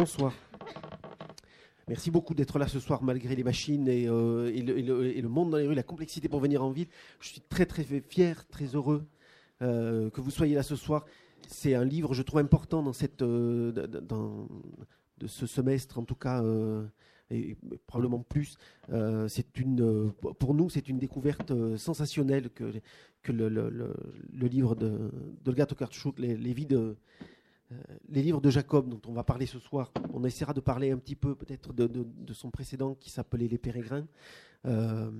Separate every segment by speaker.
Speaker 1: bonsoir. Merci beaucoup d'être là ce soir malgré les machines et, euh, et, le, monde dans les rues, la complexité pour venir en ville. Je suis très très fier, très heureux euh, que vous soyez là ce soir. C'est un livre, je trouve important dans euh, de ce semestre, en tout cas, et probablement plus. Pour nous, c'est une découverte sensationnelle que le, livre de d'Olga Tokarczuk, les, vies de les livres de Jacob dont on va parler ce soir, on essaiera de parler un petit peu peut-être de, son précédent qui s'appelait Les Pérégrins. Euh,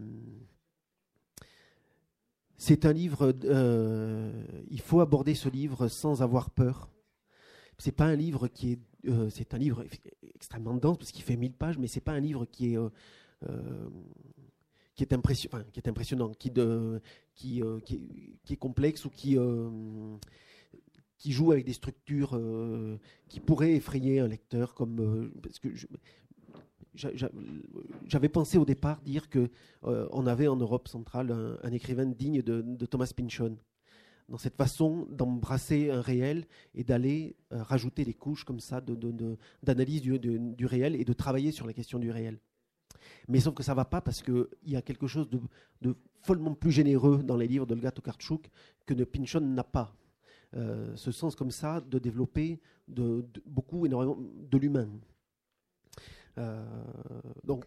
Speaker 1: c'est un livre, euh, il faut aborder ce livre sans avoir peur. C'est pas un livre qui est, euh, c'est un livre extrêmement dense parce qu'il fait 1000 pages, mais c'est pas un livre qui est euh, euh, qui est, impressionnant, qui, euh, est- qui est complexe ou qui, euh, qui joue avec des structures euh, qui pourraient effrayer un lecteur. Comme, euh, parce que j'avais pensé au départ dire que euh, on avait en Europe centrale un, écrivain digne de, de Thomas Pynchon dans cette façon d'embrasser un réel et d'aller rajouter des couches comme ça de- de- de- d'analyse du, de- réel et de travailler sur la question du réel. Mais sauf que ça va pas parce qu'il y a quelque chose de, de follement plus généreux dans les livres d'Olga Tokarczuk que ne Pynchon n'a pas. Euh, ce sens comme ça de développer de, de- beaucoup, énormément de l'humain. Euh, donc,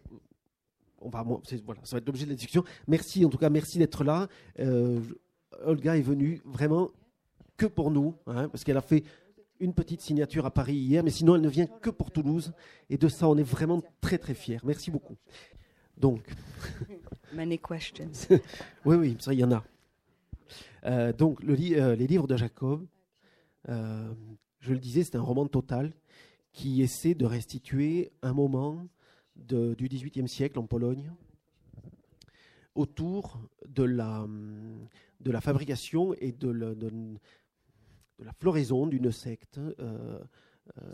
Speaker 1: on va, voilà, ça va être l'objet de la discussion. Merci, en tout cas, merci d'être là. Euh, Olga est venue vraiment que pour nous, hein, parce qu'elle a fait une petite signature à Paris hier, mais sinon elle ne vient que pour Toulouse. Et de ça, on est vraiment très très fiers. Merci beaucoup. Donc,
Speaker 2: Many questions.
Speaker 1: oui, oui, ça, il y en a. Euh, donc, euh, les livres de Jacob, euh, je le disais, c'est un roman total qui essaie de restituer un moment de- du XVIIIe siècle en Pologne autour de la, de la fabrication et de, la- floraison d'une secte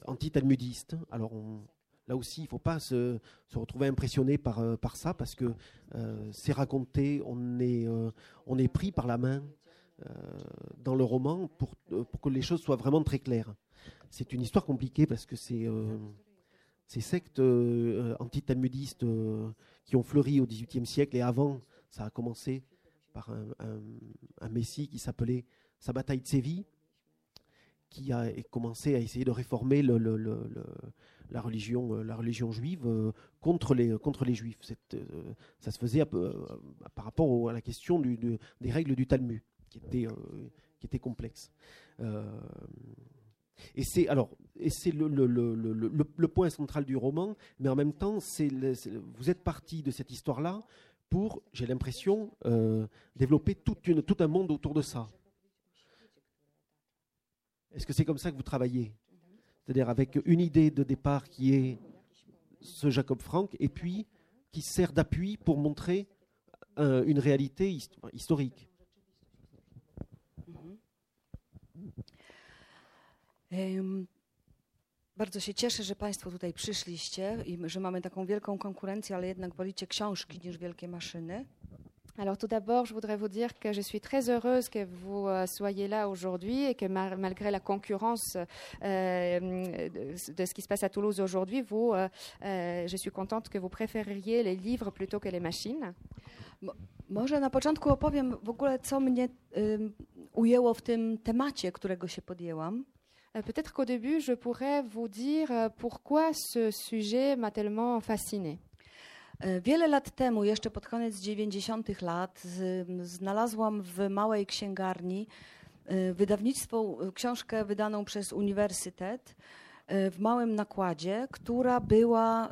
Speaker 1: anti-talmudiste. Alors, on- là aussi, il ne faut pas se, retrouver impressionné par, ça parce que c'est raconté, on est, pris par la main dans le roman pour, euh, pour que les choses soient vraiment très claires. C'est une histoire compliquée parce que c'est euh, ces sectes euh, anti-talmudistes euh, qui ont fleuri au XVIIIe siècle et avant, ça a commencé par un, messie qui s'appelait Sabbatai Tsevi, qui a commencé à essayer de réformer la, religion, euh, juive euh, contre, les, juifs. Euh, ça se faisait euh, par rapport à la question des règles du Talmud, qui était, euh, qui était complexe. Euh, et c'est alors, et c'est le, le, le, le- point central du roman, mais en même temps, c'est vous êtes parti de cette histoire-là pour, j'ai l'impression, euh, développer une, tout un monde autour de ça. Est-ce que c'est comme ça que vous travaillez? C'est-à-dire avec une idée de départ qui est ce Jacob Frank, et puis qui sert d'appui pour montrer une réalité hist- historique.
Speaker 2: Bardzo się cieszę, że Państwo tutaj przyszliście i że mamy taką wielką konkurencję, ale jednak wolicie książki niż wielkie maszyny.
Speaker 3: Alors tout d'abord, je voudrais vous dire que je suis très heureuse que vous euh, soyez là aujourd'hui et que ma- malgré la concurrence euh, de, ce qui se passe à Toulouse aujourd'hui, vous, euh, euh, je suis contente que vous préfériez les livres plutôt que les machines.
Speaker 2: Może na początku opowiem w ogóle, co mnie em, ujęło w tym temacie, którego się podjęłam.
Speaker 3: Euh, Peut-être qu'au début, je pourrais vous dire euh, pourquoi ce sujet m'a tellement fascinée.
Speaker 2: E, Wiele lat temu, jeszcze pod koniec 90. lat, znalazłam w małej księgarni e, wydawnictwo, e, książkę wydaną przez uniwersytet w małym nakładzie, która była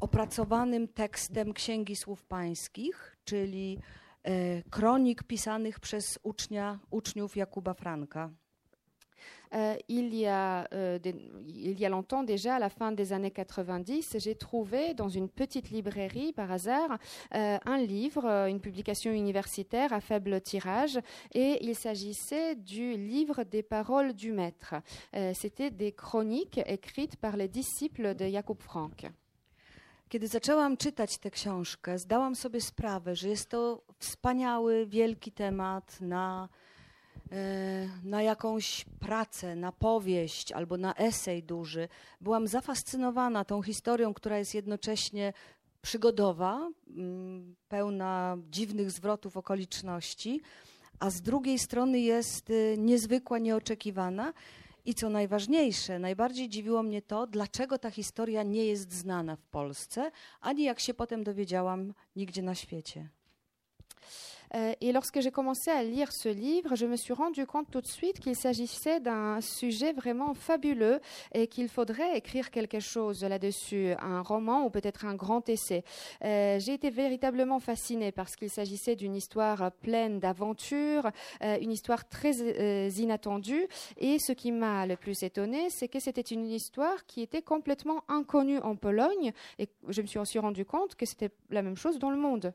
Speaker 2: opracowanym tekstem Księgi Słów Pańskich, czyli uczniów Jakuba Franka.
Speaker 3: Euh, il, y a, longtemps déjà, à la fin des années 90, j'ai trouvé dans une petite librairie, par hasard, un livre, une publication universitaire à faible tirage, et il s'agissait du livre des paroles du maître. C'était des chroniques écrites par les disciples de Jacob Frank.
Speaker 2: Kiedy zaczęłam czytać tę książkę, zdałam sobie sprawę, że jest to wspaniały, wielki temat na e, na jakąś pracę, na powieść albo na esej duży, byłam zafascynowana tą historią, która jest jednocześnie przygodowa, mm, pełna dziwnych zwrotów okoliczności, a z drugiej strony jest y, niezwykła, nieoczekiwana. I co najważniejsze, najbardziej dziwiło mnie to, dlaczego ta historia nie jest znana w Polsce, ani jak się potem dowiedziałam, nigdzie na świecie.
Speaker 3: Euh, et lorsque j'ai commencé à lire ce livre, je me suis rendu compte tout de suite qu'il s'agissait d'un sujet vraiment fabuleux et qu'il faudrait écrire quelque chose là-dessus, un roman ou peut-être un grand essai. Euh, j'ai été véritablement fascinée parce qu'il s'agissait d'une histoire pleine d'aventures, euh, une histoire très inattendue. Et ce qui m'a le plus étonnée, c'est que c'était une histoire qui était complètement inconnue en Pologne et je me suis aussi rendu compte que c'était la même chose dans le monde.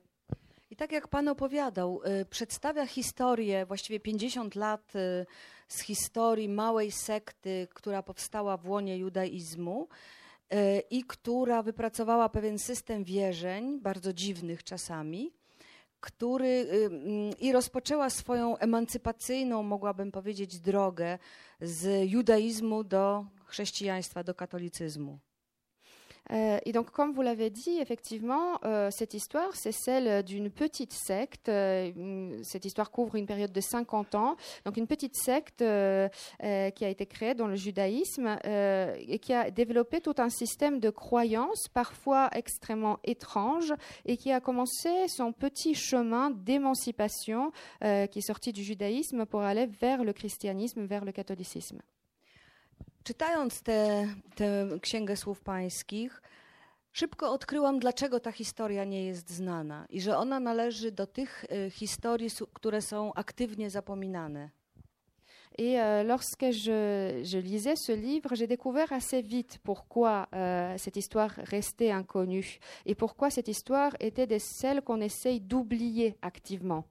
Speaker 2: I tak jak Pan opowiadał, y, przedstawia historię, właściwie 50 lat y, z historii małej sekty, która powstała w łonie judaizmu y, i która wypracowała pewien system wierzeń, bardzo dziwnych czasami, który mm, i rozpoczęła swoją emancypacyjną, mogłabym powiedzieć, drogę z judaizmu do chrześcijaństwa, do katolicyzmu.
Speaker 3: Euh, et donc, comme vous l'avez dit, effectivement, euh, cette histoire, c'est celle d'une petite secte. Euh, cette histoire couvre une période de 50 ans. Donc, une petite secte qui a été créée dans le judaïsme et qui a développé tout un système de croyances, parfois extrêmement étranges, et qui a commencé son petit chemin d'émancipation qui est sorti du judaïsme pour aller vers le christianisme, vers le catholicisme.
Speaker 2: Czytając tę księgę słów pańskich, szybko odkryłam, dlaczego ta historia nie jest znana i że ona należy do tych y, historii, które są aktywnie zapominane.
Speaker 3: Et euh, lorsque je, je lisais ce livre, j'ai découvert assez vite pourquoi euh, cette histoire restait inconnue et pourquoi cette histoire était de celles qu'on essaye d'oublier activement.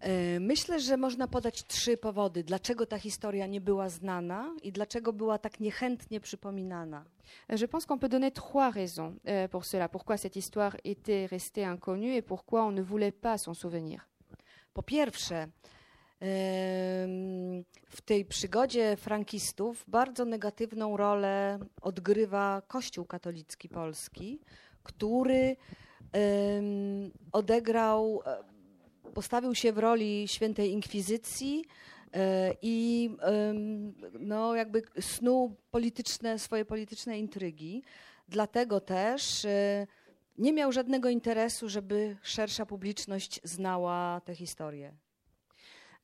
Speaker 2: E, Myślę, że można podać trzy powody, dlaczego ta historia nie była znana i dlaczego była tak niechętnie przypominana.
Speaker 3: Euh, Je pense qu'on peut donner trois raisons euh, pour cela, pourquoi cette histoire était restée inconnue et pourquoi on ne voulait pas s'en souvenir.
Speaker 2: Po pierwsze, w tej przygodzie frankistów bardzo negatywną rolę odgrywa Kościół katolicki polski, który odegrał, e, postawił się w roli świętej inkwizycji e, i no, jakby snuł polityczne, swoje polityczne intrygi. Dlatego też e, nie miał żadnego interesu, żeby szersza publiczność znała tę historię.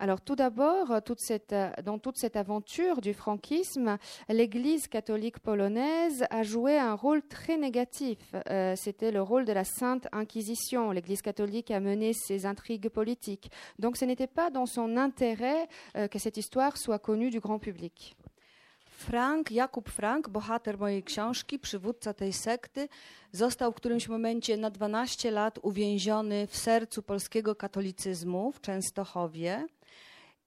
Speaker 3: Alors tout d'abord, toute cette, dans toute cette aventure du franquisme, l'Église catholique polonaise a joué un rôle très négatif. Euh, C'était le rôle de la Sainte Inquisition. L'Église catholique a mené ses intrigues politiques. Donc ce n'était pas dans son intérêt euh, que cette histoire soit connue du grand public.
Speaker 2: Frank, Jakub Frank, bohater mojej książki, przywódca tej sekty, został w którymś momencie na 12 lat uwięziony w sercu polskiego katolicyzmu w Częstochowie.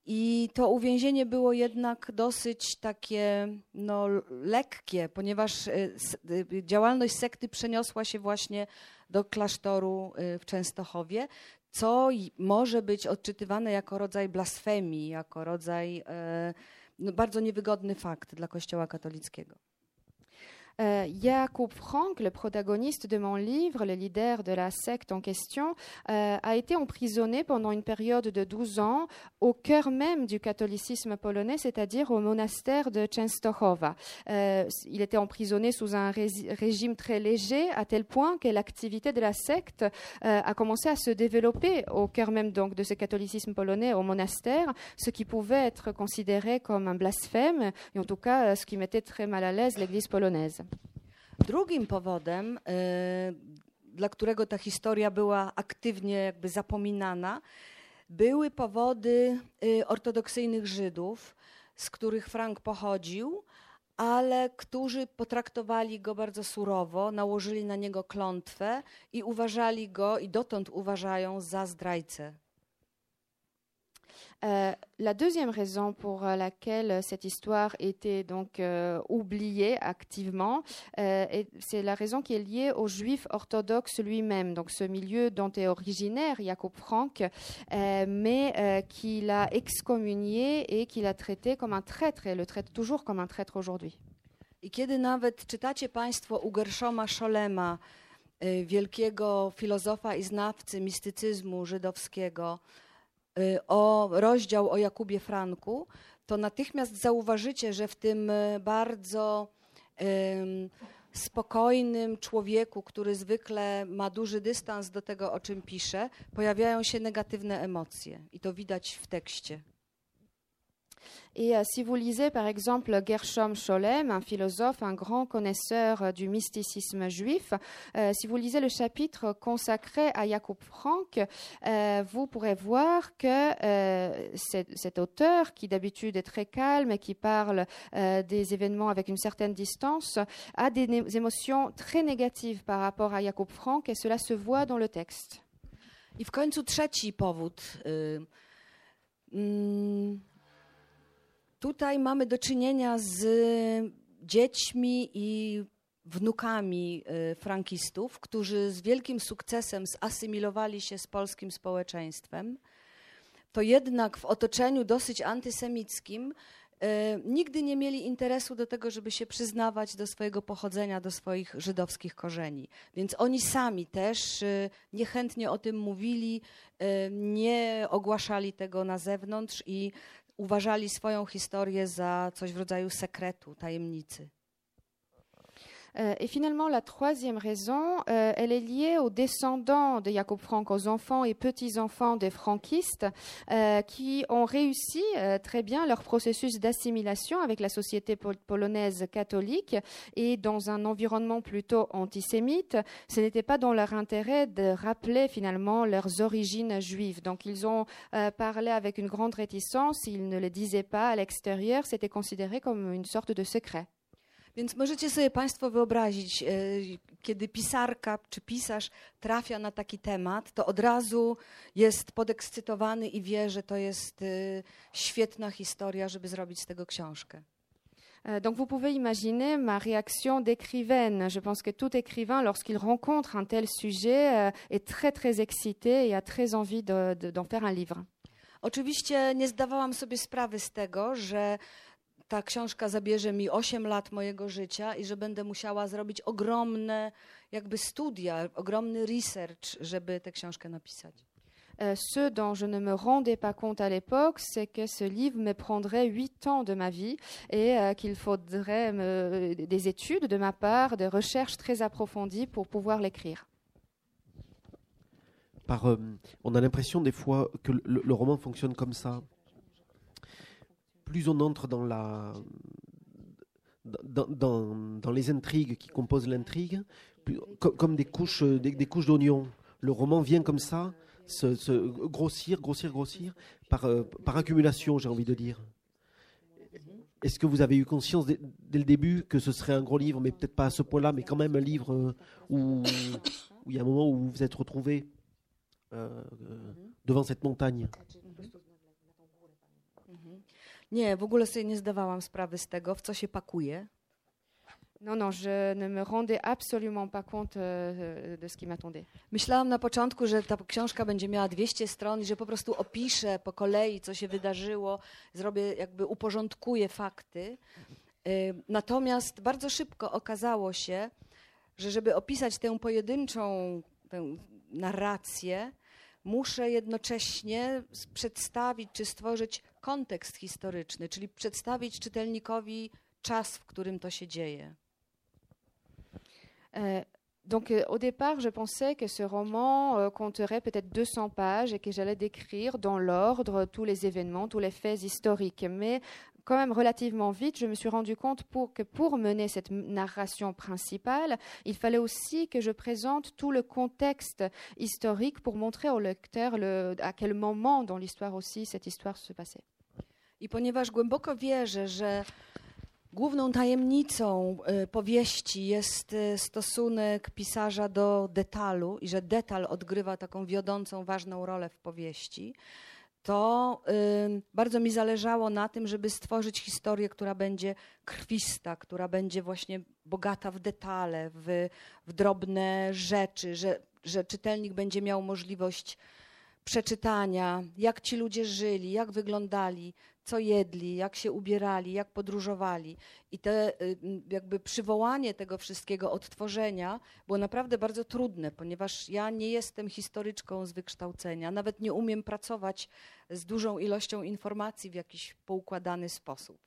Speaker 2: I to uwięzienie było jednak dosyć takie no, lekkie, ponieważ y, y, działalność sekty przeniosła się właśnie do klasztoru y, w Częstochowie, co może być odczytywane jako rodzaj blasfemii, jako rodzaj e, no, bardzo niewygodny fakt dla Kościoła katolickiego.
Speaker 3: Euh, Jakub Frank, le protagoniste de mon livre, le leader de la secte en question, euh, a été emprisonné pendant une période de 12 ans au cœur même du catholicisme polonais, c'est-à-dire au monastère de Częstochowa. Euh, il était emprisonné sous un régime très léger, à tel point que l'activité de la secte euh, a commencé à se développer au cœur même donc de ce catholicisme polonais au monastère, ce qui pouvait être considéré comme un blasphème, et en tout cas ce qui mettait très mal à l'aise l'Église polonaise.
Speaker 2: Drugim powodem, e, dla którego ta historia była aktywnie jakby zapominana, były powody e, ortodoksyjnych Żydów, z których Frank pochodził, ale którzy potraktowali go bardzo surowo, nałożyli na niego klątwę i uważali go, i dotąd uważają, za zdrajcę.
Speaker 3: Euh, la deuxième raison pour laquelle cette histoire était donc euh, oubliée activement, euh, c'est la raison qui est liée au juif orthodoxe lui-même, donc ce milieu dont est originaire Jacob Frank, mais qui l'a excommunié et qui l'a traité comme un traître et le traite toujours comme un traître aujourd'hui.
Speaker 2: I kiedy nawet czytacie Państwo u Gershoma Scholema, wielkiego filozofa i znawcy mistycyzmu żydowskiego, o rozdział o Jakubie Franku, to natychmiast zauważycie, że w tym bardzo um, spokojnym człowieku, który zwykle ma duży dystans do tego, o czym pisze, pojawiają się negatywne emocje. I to widać w tekście.
Speaker 3: Et euh, si vous lisez par exemple Gershom Scholem, un philosophe, un grand connaisseur euh, du mysticisme juif, euh, si vous lisez le chapitre consacré à Jacob Frank, vous pourrez voir que cet, auteur, qui d'habitude est très calme et qui parle des événements avec une certaine distance, a des émotions très négatives par rapport à Jacob Frank et cela se voit dans le texte.
Speaker 2: I w końcu trzeci powód. Mm, Tutaj mamy do czynienia z dziećmi i wnukami y, frankistów, którzy z wielkim sukcesem zasymilowali się z polskim społeczeństwem. To jednak w otoczeniu dosyć antysemickim y, nigdy nie mieli interesu do tego, żeby się przyznawać do swojego pochodzenia, do swoich żydowskich korzeni. Więc oni sami też y, niechętnie o tym mówili, nie ogłaszali tego na zewnątrz i uważali swoją historię za coś w rodzaju sekretu, tajemnicy.
Speaker 3: Euh, et finalement, la troisième raison, euh, elle est liée aux descendants de Jacob Frank, aux enfants et petits-enfants des franquistes, euh, qui ont réussi très bien leur processus d'assimilation avec la société polonaise catholique et dans un environnement plutôt antisémite. Ce n'était pas dans leur intérêt de rappeler finalement leurs origines juives. Donc ils ont parlé avec une grande réticence, ils ne le disaient pas à l'extérieur, c'était considéré comme une sorte de secret.
Speaker 2: Więc możecie sobie Państwo wyobrazić, e, kiedy pisarka czy pisarz trafia na taki temat, to od razu jest podekscytowany i wie, że to jest e, świetna historia, żeby zrobić z tego książkę.
Speaker 3: E, donc vous pouvez imaginer ma réaction d'écrivaine. Je pense que tout écrivain, lorsqu'il rencontre un tel sujet, est très très excité et a très envie d'en de, de, faire un livre.
Speaker 2: Oczywiście nie zdawałam sobie sprawy z tego, że ta książka zabierze mi 8 lat mojego życia i że będę musiała zrobić ogromne jakby studia, ogromny research, żeby tę książkę napisać.
Speaker 3: Euh, ce dont je ne me rendais pas compte à l'époque, c'est que ce livre me prendrait huit ans de ma vie et euh, qu'il faudrait me, des études de ma part, des recherches très approfondies pour pouvoir l'écrire.
Speaker 1: Par, euh, on a l'impression des fois que le, le, roman fonctionne comme ça plus on entre dans la dans, dans, les intrigues qui composent l'intrigue, comme, des couches des, couches d'oignons. Le roman vient comme ça, se, grossir, grossir, grossir par euh, par accumulation, j'ai envie de dire. Est-ce que vous avez eu conscience dès, le début que ce serait un gros livre, mais peut-être pas à ce point-là, mais quand même un livre euh, où, où il y a un moment où vous vous êtes retrouvé euh, devant cette montagne?
Speaker 2: Nie, w ogóle sobie nie zdawałam sprawy z tego, w co się pakuje.
Speaker 3: Non, non, je ne me rendais absolument pas compte euh, de ce qui m'attendait.
Speaker 2: Myślałam na początku, że ta książka będzie miała 200 stron i że po prostu opiszę po kolei, co się wydarzyło, zrobię, jakby uporządkuję fakty. Y, natomiast bardzo szybko okazało się, że żeby opisać tę pojedynczą tę narrację, muszę jednocześnie przedstawić czy stworzyć kontekst historyczny, czyli przedstawić czytelnikowi czas, w którym to się dzieje.
Speaker 3: E, donc euh, au départ, je pensais que ce roman euh, compterait peut-être 200 pages et que j'allais décrire dans l'ordre tous les événements, tous les faits historiques. Mais quand même relativement vite, je me suis rendu compte pour, que pour mener cette narration principale, il fallait aussi que je présente tout le contexte historique pour montrer au lecteur le, à quel moment dans l'histoire aussi cette histoire se passait.
Speaker 2: I ponieważ głęboko wierzę, że główną tajemnicą y, powieści jest y, stosunek pisarza do detalu i że detal odgrywa taką wiodącą, ważną rolę w powieści, to y, bardzo mi zależało na tym, żeby stworzyć historię, która będzie krwista, która będzie właśnie bogata w detale, w, w drobne rzeczy, że, że czytelnik będzie miał możliwość przeczytania, jak ci ludzie żyli, jak wyglądali, co jedli, jak się ubierali, jak podróżowali. I te y, jakby przywołanie tego wszystkiego, odtworzenia było naprawdę bardzo trudne, ponieważ ja nie jestem historyczką z wykształcenia, nawet nie umiem pracować z dużą ilością informacji w jakiś poukładany sposób.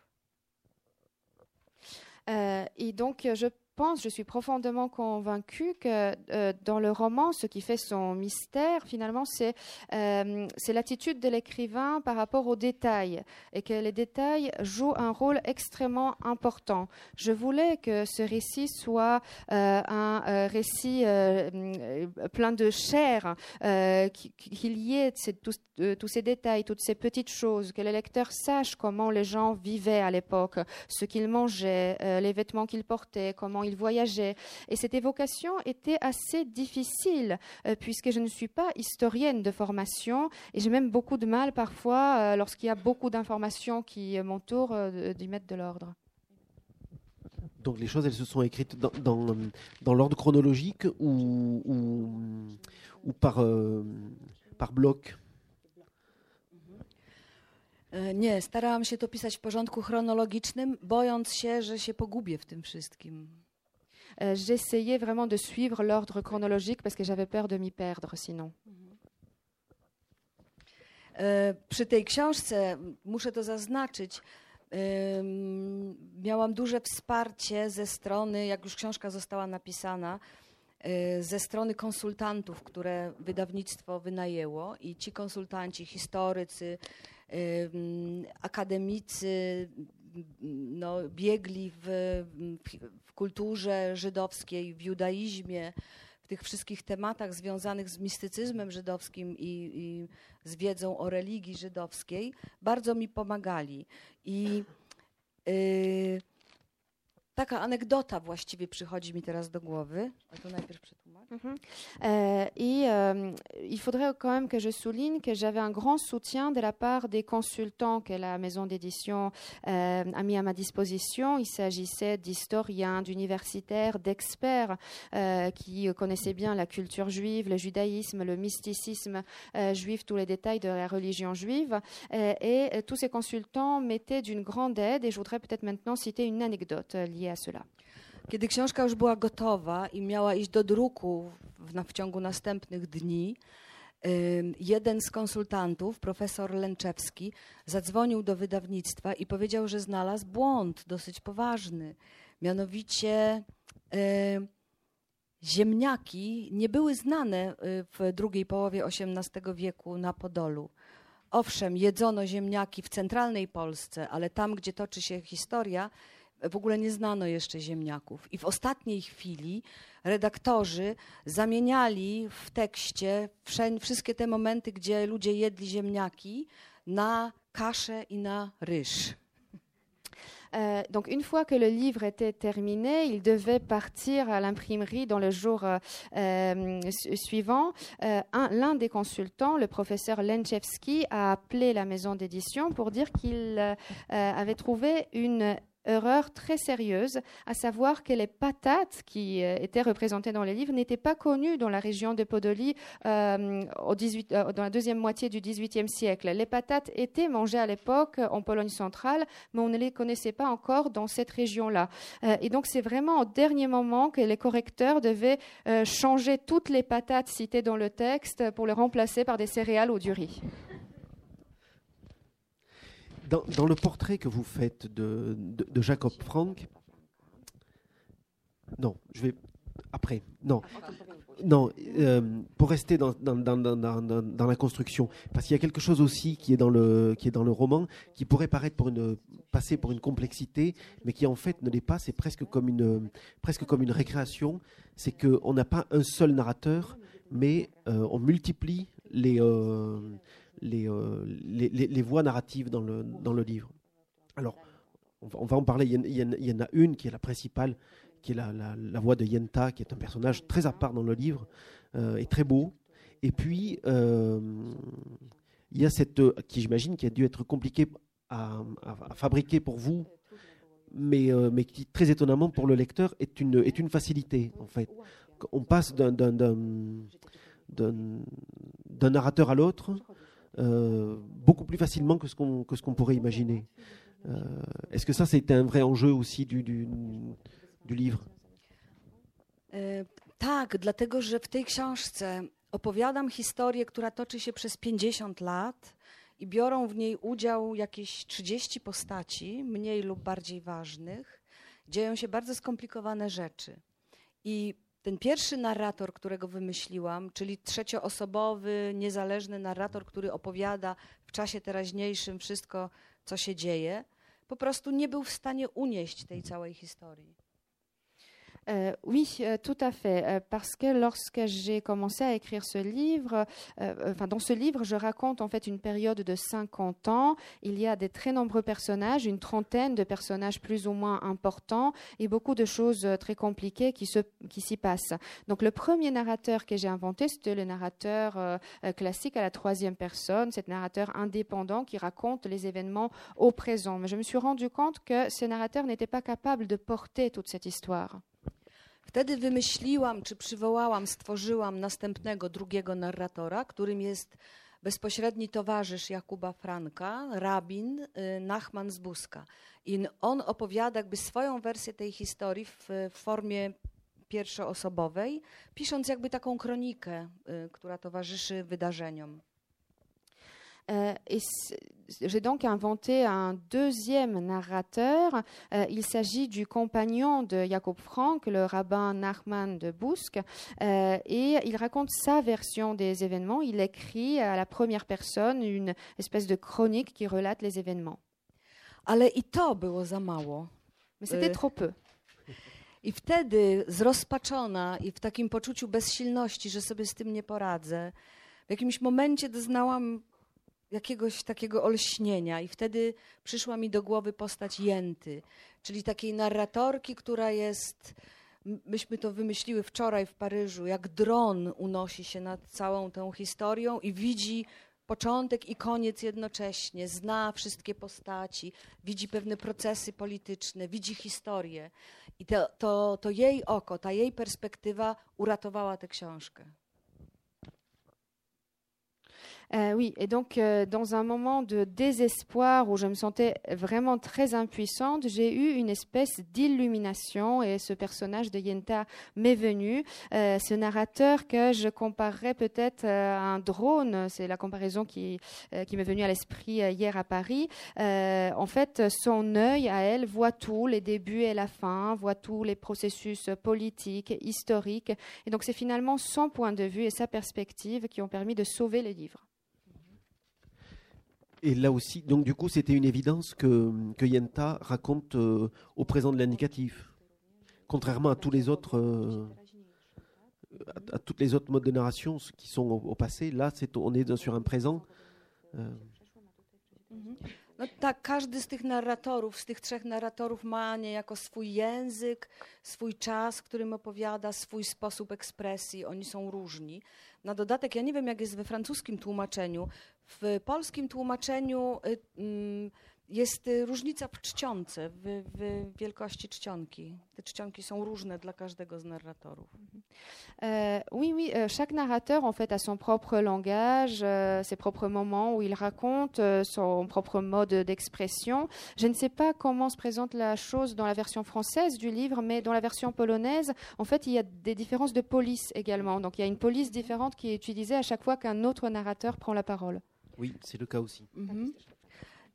Speaker 3: Euh, et donc, je pense, je suis profondément convaincue que euh, dans le roman, ce qui fait son mystère, finalement, c'est euh, c'est l'attitude de l'écrivain par rapport aux détails et que les détails jouent un rôle extrêmement important. Je voulais que ce récit soit euh, un récit plein de chair, qu'il y ait tous, ces détails, toutes ces petites choses, que le lecteur sache comment les gens vivaient à l'époque, ce qu'ils mangeaient, les vêtements qu'ils portaient, comment ils voyageaient. Et cette évocation était assez difficile, euh, puisque je ne suis pas historienne de formation, et j'ai même beaucoup de mal parfois, euh, lorsqu'il y a beaucoup d'informations qui m'entourent, euh, d'y mettre de l'ordre.
Speaker 1: Donc les choses, elles se sont écrites dans, dans, dans l'ordre chronologique ou, ou, ou par, euh, par bloc?
Speaker 2: E, Nie, starałam się to pisać w porządku chronologicznym, bojąc się, że się pogubię w tym wszystkim.
Speaker 3: Euh, J'essayais vraiment de suivre l'ordre chronologique parce que j'avais peur de m'y perdre sinon.
Speaker 2: E, Przy tej książce, muszę to zaznaczyć, miałam duże wsparcie ze strony, jak już książka została napisana, e, ze strony konsultantów, które wydawnictwo wynajęło i ci konsultanci, historycy, em, akademicy, no, biegli w kulturze żydowskiej, w judaizmie, w tych wszystkich tematach związanych z mistycyzmem żydowskim i, i z wiedzą o religii żydowskiej, bardzo mi pomagali. I y, taka anegdota właściwie przychodzi mi teraz do głowy. A to najpierw.
Speaker 3: Mhm. Euh, et euh, il faudrait quand même que je souligne que j'avais un grand soutien de la part des consultants que la maison d'édition euh, a mis à ma disposition. Il s'agissait d'historiens, d'universitaires, d'experts qui connaissaient bien la culture juive, le judaïsme, le mysticisme juif, tous les détails de la religion juive. Et tous ces consultants m'étaient d'une grande aide et je voudrais peut-être maintenant citer une anecdote liée à cela.
Speaker 2: Kiedy książka już była gotowa i miała iść do druku w, na, w ciągu następnych dni, jeden z konsultantów, profesor Lęczewski, zadzwonił do wydawnictwa i powiedział, że znalazł błąd dosyć poważny. Mianowicie ziemniaki nie były znane y, w drugiej połowie XVIII wieku na Podolu. Owszem, jedzono ziemniaki w centralnej Polsce, ale tam, gdzie toczy się historia, w ogóle nie znano jeszcze ziemniaków. I w ostatniej chwili redaktorzy zamieniali w tekście wszystkie te momenty, gdzie ludzie jedli ziemniaki, na kaszę i na ryż.
Speaker 3: Euh, donc une fois que le livre était terminé, il devait partir à l'imprimerie dans le jour euh, su- suivant. Euh, un- L'un des consultants, le professeur Lenchevski, a appelé la maison d'édition pour dire qu'il euh, avait trouvé une erreur très sérieuse, à savoir que les patates qui euh, étaient représentées dans les livres n'étaient pas connues dans la région de Podoli euh, au 18 euh, dans la deuxième moitié du XVIIIe siècle. Les patates étaient mangées à l'époque en Pologne centrale, mais on ne les connaissait pas encore dans cette région-là. Et donc c'est vraiment au dernier moment que les correcteurs devaient changer toutes les patates citées dans le texte pour les remplacer par des céréales ou du riz.
Speaker 1: Dans, le portrait que vous faites de, de- Jacob Frank, non, je vais après, non, non, euh, pour rester dans, dans, dans, dans, la construction, parce qu'il y a quelque chose aussi qui est dans le qui est dans le roman, qui pourrait paraître passer pour une complexité, mais qui en fait ne l'est pas. C'est presque comme une presque comme une récréation. C'est que on n'a pas un seul narrateur, mais euh, on multiplie les euh, les, euh, les, les- les voix narratives dans le, dans le livre. Alors, on va, en parler. Il y, en, a une qui est la principale, qui est la, la- voix de Yenta, qui est un personnage très à part dans le livre euh, et très beau. Et puis, euh, il y a cette, qui j'imagine qui a dû être compliqué à, à- fabriquer pour vous, mais, euh, mais qui très étonnamment pour le lecteur est une, est une facilité en fait. On passe d'un narrateur à l'autre euh, beaucoup plus facilement que ce qu'on, que ce qu'on pourrait imaginer. Euh, est-ce que ça c'était un vrai enjeu aussi du, du, du livre
Speaker 2: E, Tak, dlatego że w tej książce opowiadam historię, która toczy się przez 50 lat i biorą w niej udział jakieś 30 postaci, mniej lub bardziej ważnych. Dzieją się bardzo skomplikowane rzeczy. I ten pierwszy narrator, którego wymyśliłam, czyli trzecioosobowy, niezależny narrator, który opowiada w czasie teraźniejszym wszystko, co się dzieje, po prostu nie był w stanie unieść tej całej historii.
Speaker 3: Euh, oui, euh, tout à fait. Euh, parce que lorsque j'ai commencé à écrire ce livre, enfin dans ce livre, je raconte en fait une période de 50 ans. Il y a des très nombreux personnages, une trentaine de personnages plus ou moins importants et beaucoup de choses très compliquées qui se qui s'y passent. Donc le premier narrateur que j'ai inventé, c'était le narrateur classique à la troisième personne, cet narrateur indépendant qui raconte les événements au présent. Mais je me suis rendu compte que ce narrateur n'était pas capable de porter toute cette histoire.
Speaker 2: Wtedy wymyśliłam, czy przywołałam, stworzyłam następnego, drugiego narratora, którym jest bezpośredni towarzysz Jakuba Franka, rabin y, Nachman z Buska. I on opowiada jakby swoją wersję tej historii w, w formie pierwszoosobowej, pisząc jakby taką kronikę, y, która towarzyszy wydarzeniom.
Speaker 3: Euh, et j'ai donc inventé un deuxième narrateur. Euh, il s'agit du compagnon de Jacob Frank, le rabbin Nachman de Busk, euh, et il raconte sa version des événements. Il écrit à la première personne une espèce de chronique qui relate les événements.
Speaker 2: Ale i to było za mało.
Speaker 3: Mais c'était
Speaker 2: Euh.
Speaker 3: trop peu.
Speaker 2: I wtedy zrozpaczona i w takim poczuciu bezsilności, że sobie z tym nie poradzę, w jakimś momencie doznałam jakiegoś takiego olśnienia i wtedy przyszła mi do głowy postać Jęty, czyli takiej narratorki, która jest, myśmy to wymyśliły wczoraj w Paryżu, jak dron unosi się nad całą tą historią i widzi początek i koniec jednocześnie, zna wszystkie postaci, widzi pewne procesy polityczne, widzi historię. I to, to, to jej oko, ta jej perspektywa uratowała tę książkę.
Speaker 3: Euh, oui, et donc euh, dans un moment de désespoir où je me sentais vraiment très impuissante, j'ai eu une espèce d'illumination et ce personnage de Yenta m'est venu. Euh, ce narrateur que je comparerais peut-être à un drone, c'est la comparaison qui, qui m'est venue à l'esprit hier à Paris. En fait, son œil à elle voit tout, les débuts et la fin, voit tous les processus politiques, historiques. Et donc c'est finalement son point de vue et sa perspective qui ont permis de sauver le livre.
Speaker 1: Et là aussi, donc du coup, c'était une évidence que, que Yenta raconte euh, au présent de l'indicatif. Contrairement à tous les autres, euh, à, à toutes les autres modes de narration qui sont au, au passé, là, c'est, on est sur un présent. euh,
Speaker 2: No tak, każdy z tych narratorów, z tych trzech narratorów ma niejako swój język, swój czas, którym opowiada, swój sposób ekspresji. Oni są różni. Na dodatek, ja nie wiem, jak jest we francuskim tłumaczeniu. W polskim tłumaczeniu mm, jest różnica w czcionce, w, w wielkości czcionki. Te czcionki różne dla każdego z narratorów.
Speaker 3: Euh, oui, oui, euh, chaque narrateur en fait a son propre langage, euh, ses propres moments où il raconte, euh, son propre mode d'expression. Je ne sais pas comment se présente la chose dans la version française du livre, mais dans la version polonaise, en fait, il y a des différences de police également. Donc il y a une police différente qui est utilisée à chaque fois qu'un autre narrateur prend la parole.
Speaker 1: Oui, c'est le cas aussi.
Speaker 2: Mhm.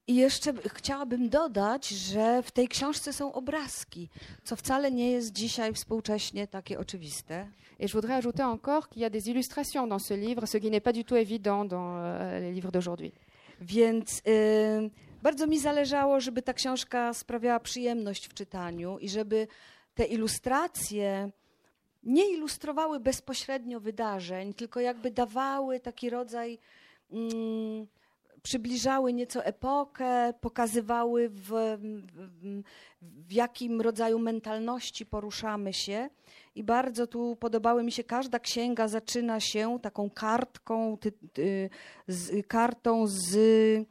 Speaker 2: I jeszcze chciałabym dodać, że w tej książce są obrazki, co wcale nie jest dzisiaj współcześnie takie oczywiste.
Speaker 3: Et je voudrais ajouter encore qu'il y a des illustrations dans ce livre, ce qui n'est pas du tout évident dans euh, les livres d'aujourd'hui.
Speaker 2: Więc y, bardzo mi zależało, żeby ta książka sprawiała przyjemność w czytaniu i żeby te ilustracje nie ilustrowały bezpośrednio wydarzeń, tylko jakby dawały taki rodzaj mm, przybliżały nieco epokę, pokazywały w, w, w jakim rodzaju mentalności poruszamy się. I bardzo tu podobały mi się, każda księga zaczyna się taką kartką, ty, ty, z, kartą z y,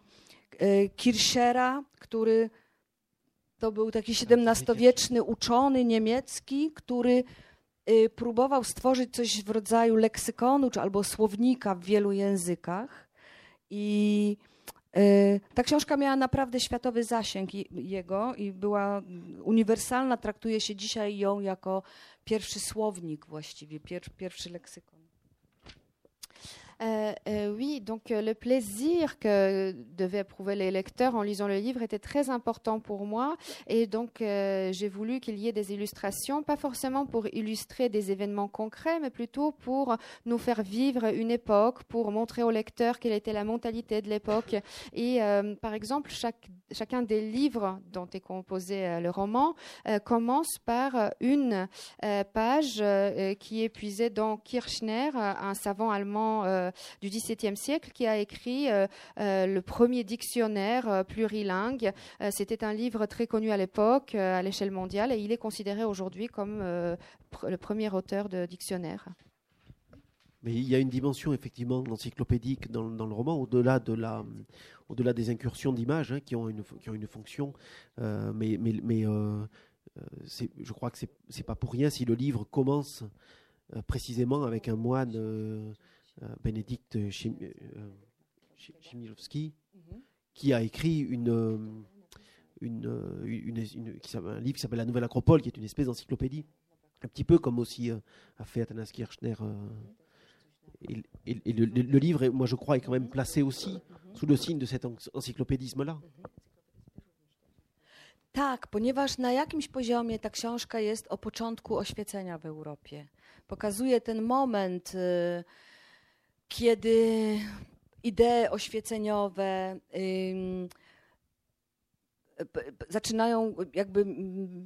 Speaker 2: Kirchera, który to był taki XVII-wieczny uczony niemiecki, który próbował stworzyć coś w rodzaju leksykonu czy albo słownika w wielu językach. I y, ta książka miała naprawdę światowy zasięg jego i była uniwersalna. Traktuje się dzisiaj ją jako pierwszy słownik właściwie, pier, pierwszy leksykon.
Speaker 3: Euh, euh, oui, donc euh, le plaisir que devaient éprouver les lecteurs en lisant le livre était très important pour moi. Et donc, j'ai voulu qu'il y ait des illustrations, pas forcément pour illustrer des événements concrets, mais plutôt pour nous faire vivre une époque, pour montrer aux lecteurs quelle était la mentalité de l'époque. Et par exemple, chacun des livres dont est composé le roman commence par une page qui est puisée dans Kirchner, un savant allemand du XVIIe siècle qui a écrit euh, euh, le premier dictionnaire euh, plurilingue. C'était un livre très connu à l'époque, à l'échelle mondiale, et il est considéré aujourd'hui comme le premier auteur de dictionnaire.
Speaker 1: Mais il y a une dimension effectivement encyclopédique dans, le roman, au-delà de la, au-delà des incursions d'images hein, qui ont une qui ont une fonction. mais je crois que c'est c'est pas pour rien si le livre commence précisément avec un moine euh, Bénédicte Chmielowski, mhm. qui a écrit une, euh, une, euh, un livre qui s'appelle La Nouvelle Acropole, qui est une espèce d'encyclopédie. Un petit peu comme aussi a fait Athanas Kirchner. et, le, le, livre, moi je crois, est quand même placé aussi sous le signe de cet encyclopédisme-là.
Speaker 2: Tak, ponieważ na jakimś poziomie ta książka jest o początku oświecenia w Europie. Pokazuje ten moment. Y kiedy idee oświeceniowe zaczynają jakby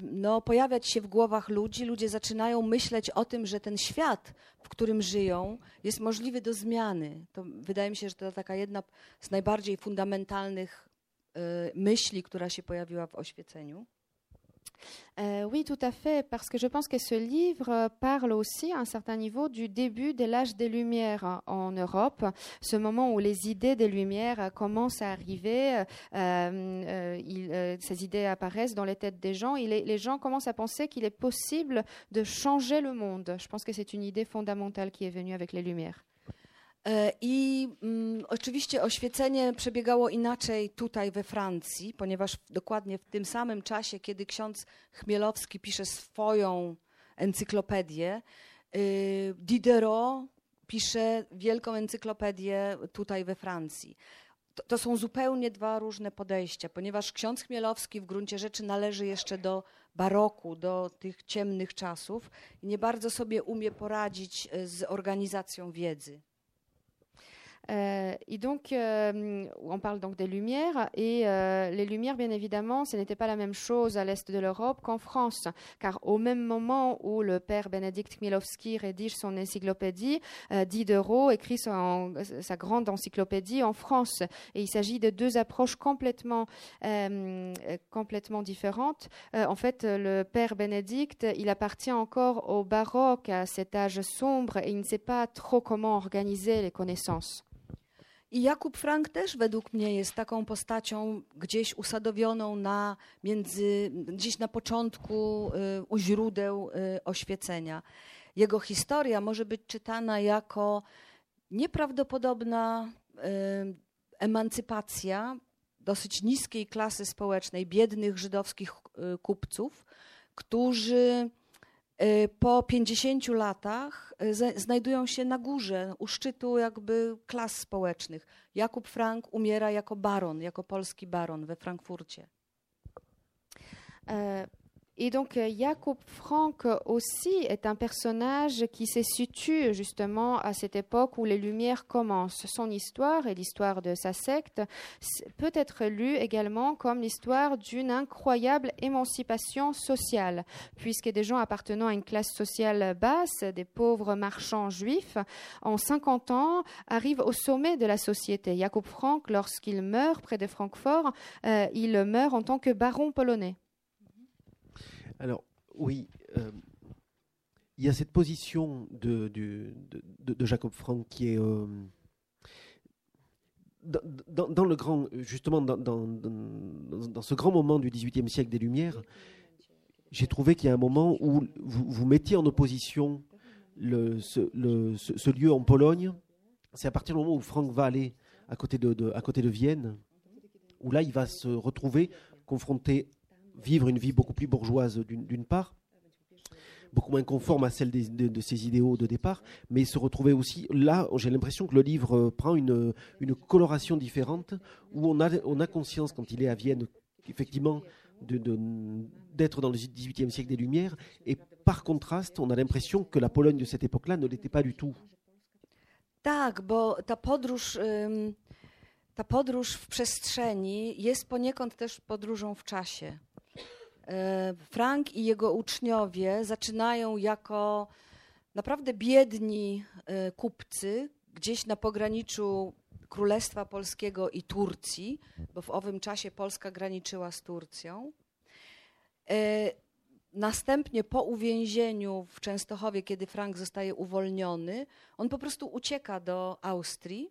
Speaker 2: no, pojawiać się w głowach ludzi, ludzie zaczynają myśleć o tym, że ten świat, w którym żyją, jest możliwy do zmiany. To wydaje mi się, że to taka jedna z najbardziej fundamentalnych y, myśli, która się pojawiła w oświeceniu.
Speaker 3: Euh, oui, tout à fait, parce que je pense que ce livre parle aussi à un certain niveau du début de l'âge des Lumières en Europe, ce moment où les idées des Lumières commencent à arriver, euh, euh, ces idées apparaissent dans les têtes des gens et les gens commencent à penser qu'il est possible de changer le monde. Je pense que c'est une idée fondamentale qui est venue avec les Lumières.
Speaker 2: E, I mm, oczywiście oświecenie przebiegało inaczej tutaj we Francji, ponieważ dokładnie w tym samym czasie, kiedy ksiądz Chmielowski pisze swoją encyklopedię, y, Diderot pisze wielką encyklopedię tutaj we Francji. To, to, są zupełnie dwa różne podejścia, ponieważ ksiądz Chmielowski w gruncie rzeczy należy jeszcze do baroku, do tych ciemnych czasów i nie bardzo sobie umie poradzić e, z organizacją wiedzy.
Speaker 3: Euh, et donc, euh, on parle donc des Lumières, et euh, les Lumières, bien évidemment, ce n'était pas la même chose à l'est de l'Europe qu'en France, car au même moment où le père Bénédicte Chmielowski rédige son encyclopédie, Diderot écrit sa grande encyclopédie en France, et il s'agit de deux approches complètement, complètement différentes. en fait, le père Bénédicte, il appartient encore au baroque, à cet âge sombre, et il ne sait pas trop comment organiser les connaissances.
Speaker 2: I Jakub Frank też według mnie jest taką postacią gdzieś usadowioną na między, gdzieś na początku y, u źródeł y, oświecenia. Jego historia może być czytana jako nieprawdopodobna y, emancypacja dosyć niskiej klasy społecznej, biednych żydowskich kupców, którzy po 50 latach y, znajdują się na górze, u szczytu jakby klas społecznych. Jakub Frank umiera jako baron, jako polski baron we Frankfurcie.
Speaker 3: E, Et donc euh, Jacob Frank aussi est un personnage qui se situe justement à cette époque où les Lumières commencent. Son histoire et l'histoire de sa secte peut être lue également comme l'histoire d'une incroyable émancipation sociale, puisque des gens appartenant à une classe sociale basse, des pauvres marchands juifs, en 50 ans arrivent au sommet de la société. Jacob Frank, lorsqu'il meurt près de Francfort, euh, il meurt en tant que baron polonais.
Speaker 1: Alors, oui, euh, il y a cette position de, de, de, Jacob Frank qui est. Euh, dans, dans, le grand, justement, dans, dans, ce grand moment du XVIIIe siècle des Lumières, j'ai trouvé qu'il y a un moment où vous, vous mettiez en opposition le, ce, le, ce, lieu en Pologne. C'est à partir du moment où Frank va aller à côté de, à côté de Vienne, où là, il va se retrouver confronté vivre une vie beaucoup plus bourgeoise d'une part, beaucoup moins conforme à celle de, ses idéaux de départ, mais se retrouver aussi là, j'ai l'impression que le livre euh, prend une, une, coloration différente, où on a, on a conscience quand il est à Vienne, effectivement, d'être dans le 18e siècle des Lumières, et par contraste, on a l'impression que la Pologne de cette époque-là ne l'était pas du tout.
Speaker 2: Tak, bo ta podróż, ta podróż w przestrzeni jest poniekąd też podróżą w czasie. E, Frank i jego uczniowie zaczynają jako naprawdę biedni e, kupcy gdzieś na pograniczu Królestwa Polskiego i Turcji, bo w owym czasie Polska graniczyła z Turcją. E, następnie po uwięzieniu w Częstochowie, kiedy Frank zostaje uwolniony, on po prostu ucieka do Austrii,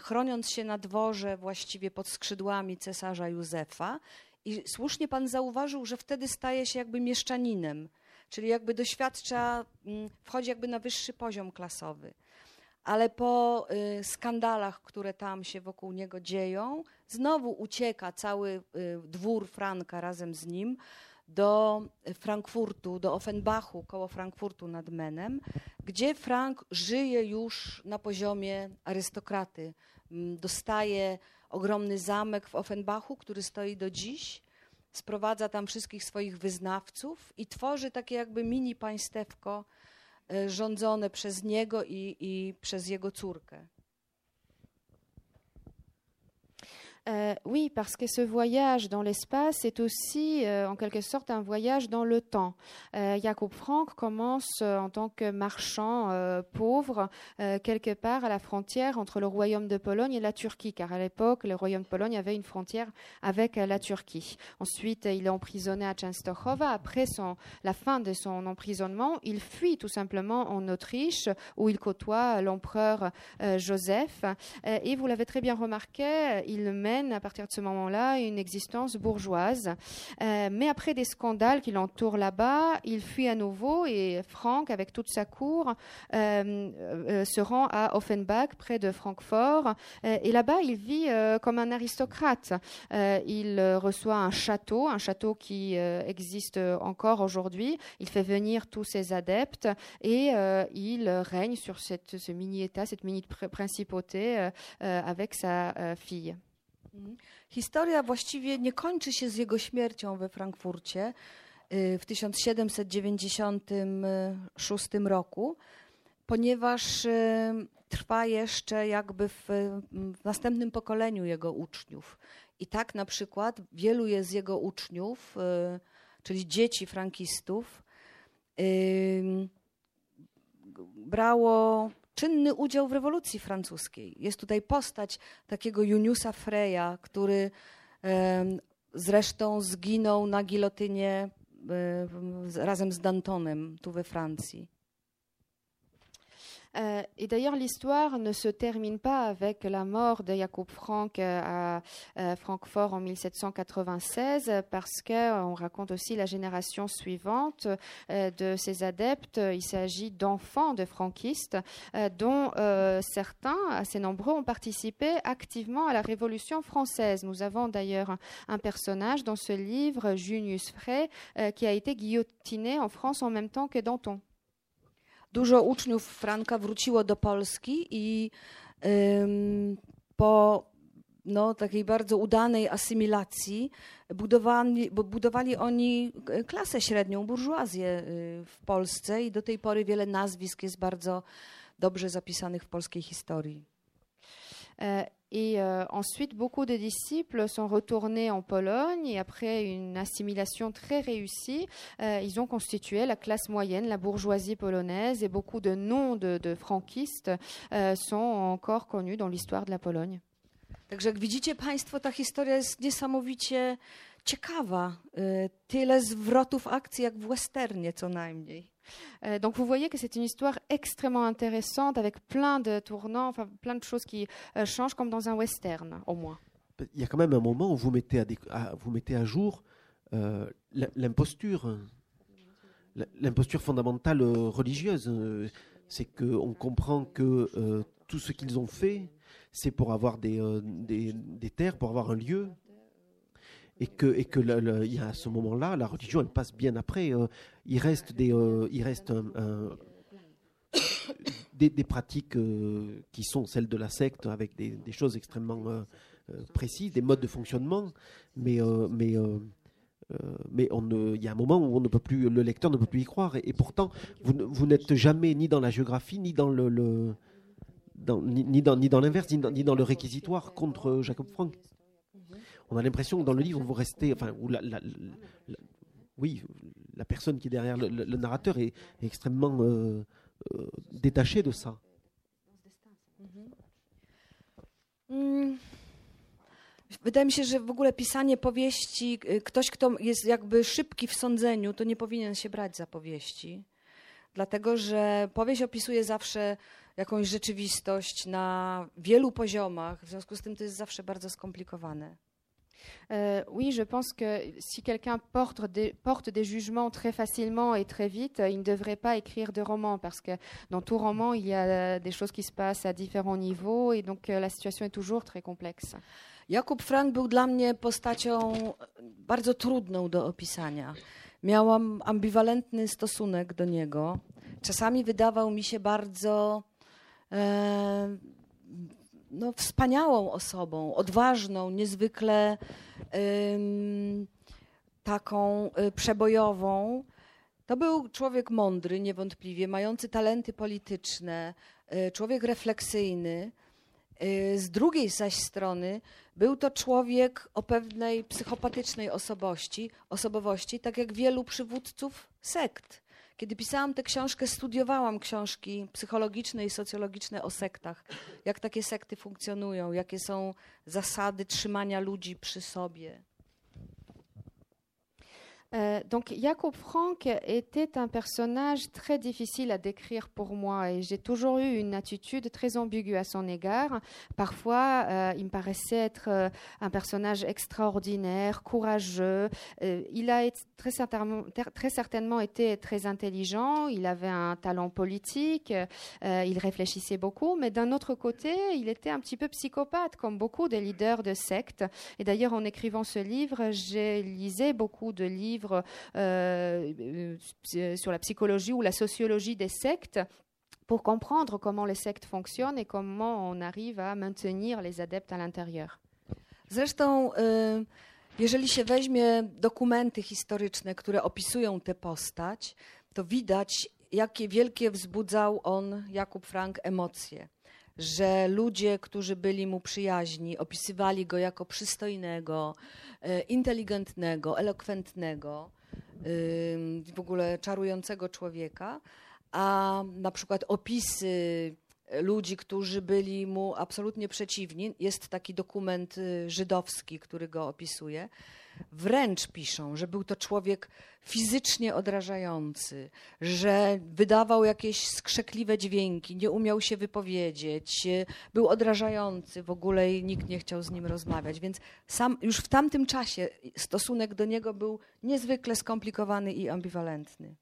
Speaker 2: chroniąc się na dworze właściwie pod skrzydłami cesarza Józefa i słusznie pan zauważył, że wtedy staje się jakby mieszczaninem, czyli jakby doświadcza, mm, wchodzi jakby na wyższy poziom klasowy. Ale po y, skandalach, które tam się wokół niego dzieją, znowu ucieka cały y, dwór Franka razem z nim do Frankfurtu, do Offenbachu, koło Frankfurtu nad Menem, gdzie Frank żyje już na poziomie arystokraty. Mm, dostaje ogromny zamek w Offenbachu, który stoi do dziś. Sprowadza tam wszystkich swoich wyznawców i tworzy takie jakby mini państewko e, rządzone przez niego i, i przez jego córkę.
Speaker 3: Euh, oui, parce que ce voyage dans l'espace est aussi euh, en quelque sorte un voyage dans le temps. Euh, Jacob Frank commence en tant que marchand pauvre quelque part à la frontière entre le royaume de Pologne et la Turquie, car à l'époque, le royaume de Pologne avait une frontière avec la Turquie. Ensuite, il est emprisonné à Częstochowa. Après la fin de son emprisonnement, il fuit tout simplement en Autriche, où il côtoie l'empereur Joseph. et vous l'avez très bien remarqué, il à partir de ce moment-là une existence bourgeoise. Euh, mais après des scandales qui l'entourent là-bas, il fuit à nouveau et Franck, avec toute sa cour, euh, euh, se rend à Offenbach, près de Francfort. et là-bas, il vit comme un aristocrate. il reçoit un château, un château qui existe encore aujourd'hui. Il fait venir tous ses adeptes et il règne sur cette, ce mini-État, cette mini-principauté avec sa fille.
Speaker 2: Mhm. Historia właściwie nie kończy się z jego śmiercią we Frankfurcie y, w 1796 roku, ponieważ y, trwa jeszcze jakby w, w następnym pokoleniu jego uczniów. I tak na przykład wielu jest z jego uczniów, y, czyli dzieci frankistów, brało czynny udział w rewolucji francuskiej. Jest tutaj postać takiego Juniusa Freya, który zresztą zginął na gilotynie e, razem z Dantonem tu we Francji.
Speaker 3: Euh, et d'ailleurs, l'histoire ne se termine pas avec la mort de Jacob Frank euh, à euh, Francfort en 1796, parce qu'on raconte aussi la génération suivante de ses adeptes. Il s'agit d'enfants de franquistes, dont certains, assez nombreux, ont participé activement à la Révolution française. Nous avons d'ailleurs un personnage dans ce livre, Junius Frey, qui a été guillotiné en France en même temps que Danton.
Speaker 2: Dużo uczniów Franka wróciło do Polski i po no, takiej bardzo udanej asymilacji budowali, budowali oni e, klasę średnią, burżuazję y, w Polsce i do tej pory wiele nazwisk jest bardzo dobrze zapisanych w polskiej historii.
Speaker 3: Euh, et euh, ensuite, beaucoup de disciples sont retournés en Pologne et après une assimilation très réussie, euh, ils ont constitué la classe moyenne, la bourgeoisie polonaise et beaucoup de noms de, franquistes sont encore connus dans l'histoire de la Pologne.
Speaker 2: Także jak widzicie Państwo, ta historia jest niesamowicie ciekawa. Y, Tyle zwrotów akcji jak w westernie co najmniej.
Speaker 3: Euh, donc vous voyez que c'est une histoire extrêmement intéressante avec plein de tournants, enfin plein de choses qui euh, changent comme dans un western au moins.
Speaker 1: Il y a quand même un moment où vous mettez à, déc- à- vous mettez à jour euh, l'im- l'imposture, hein. L'imposture fondamentale euh, religieuse. C'est qu'on comprend que euh, tout ce qu'ils ont fait, c'est pour avoir des, euh, des, des terres, pour avoir un lieu. Et que, et que il y a à ce moment-là, la religion, elle passe bien après. euh, il reste des, euh, il reste des, pratiques euh, qui sont celles de la secte, avec des, choses extrêmement précises, des modes de fonctionnement, mais, mais, mais il y a un moment où le lecteur ne peut plus y croire. Et, pourtant, vous, vous n'êtes jamais ni dans la géographie, ni dans le, ni, dans, ni dans l'inverse, ni dans, ni dans le réquisitoire contre Jacob Frank. On a l'impression que dans le livre, vous restez, enfin, où la, la- la- oui, la personne qui est derrière le, le- le narrateur est, est extrêmement euh, euh, détachée de ça.
Speaker 2: Mm. Wydaje mi się, że w ogóle pisanie powieści, y, ktoś, kto jest jakby szybki w sądzeniu, to nie powinien się brać za powieści. Dlatego, że powieść opisuje zawsze jakąś rzeczywistość na wielu poziomach, w związku z tym to jest zawsze bardzo skomplikowane.
Speaker 3: Euh, oui, je pense que si quelqu'un porte des, porte des jugements très facilement et très vite, euh, il ne devrait pas écrire de roman parce que dans tout roman, il y a euh, des choses qui se passent à différents niveaux et donc euh, la situation est toujours très complexe.
Speaker 2: Jakub Frank był dla mnie postacią bardzo trudną do opisania. Miałam ambiwalentny stosunek do niego. Czasami wydawał mi się bardzo e, no, wspaniałą osobą, odważną, niezwykle em, taką e, przebojową. To był człowiek mądry, niewątpliwie, mający talenty polityczne, e, człowiek refleksyjny. Y, Z drugiej zaś strony był to człowiek o pewnej psychopatycznej osobowości, osobowości, tak jak wielu przywódców sekt. Kiedy pisałam tę książkę, studiowałam książki psychologiczne i socjologiczne o sektach, jak takie sekty funkcjonują, jakie są zasady trzymania ludzi przy sobie.
Speaker 3: Euh, donc Jacob Frank était un personnage très difficile à décrire pour moi et j'ai toujours eu une attitude très ambiguë à son égard. Parfois, euh, il me paraissait être euh, un personnage extraordinaire, courageux. Il a été très certainement, très été très intelligent. Il avait un talent politique. il réfléchissait beaucoup, mais d'un autre côté, il était un petit peu psychopathe, comme beaucoup des leaders de sectes. Et d'ailleurs, en écrivant ce livre, j'ai lisé beaucoup de livres euh, euh, sur la psychologie ou la sociologie des sectes pour comprendre comment les sectes fonctionnent et comment on arrive à maintenir les adeptes à l'intérieur.
Speaker 2: Zresztą, y, jeżeli się weźmie dokumenty historyczne, które opisują tę postać, to widać, jakie wielkie wzbudzał on, Jakub Frank, emocje. Że ludzie, którzy byli mu przyjaźni, opisywali go jako przystojnego, y, inteligentnego, elokwentnego, w ogóle czarującego człowieka, a na przykład opisy ludzi, którzy byli mu absolutnie przeciwni. Jest taki dokument y, żydowski, który go opisuje. Wręcz piszą, że był to człowiek fizycznie odrażający, że wydawał jakieś skrzekliwe dźwięki, nie umiał się wypowiedzieć, był odrażający, w ogóle i nikt nie chciał z nim rozmawiać. Więc sam już w tamtym czasie stosunek do niego był niezwykle skomplikowany i ambiwalentny.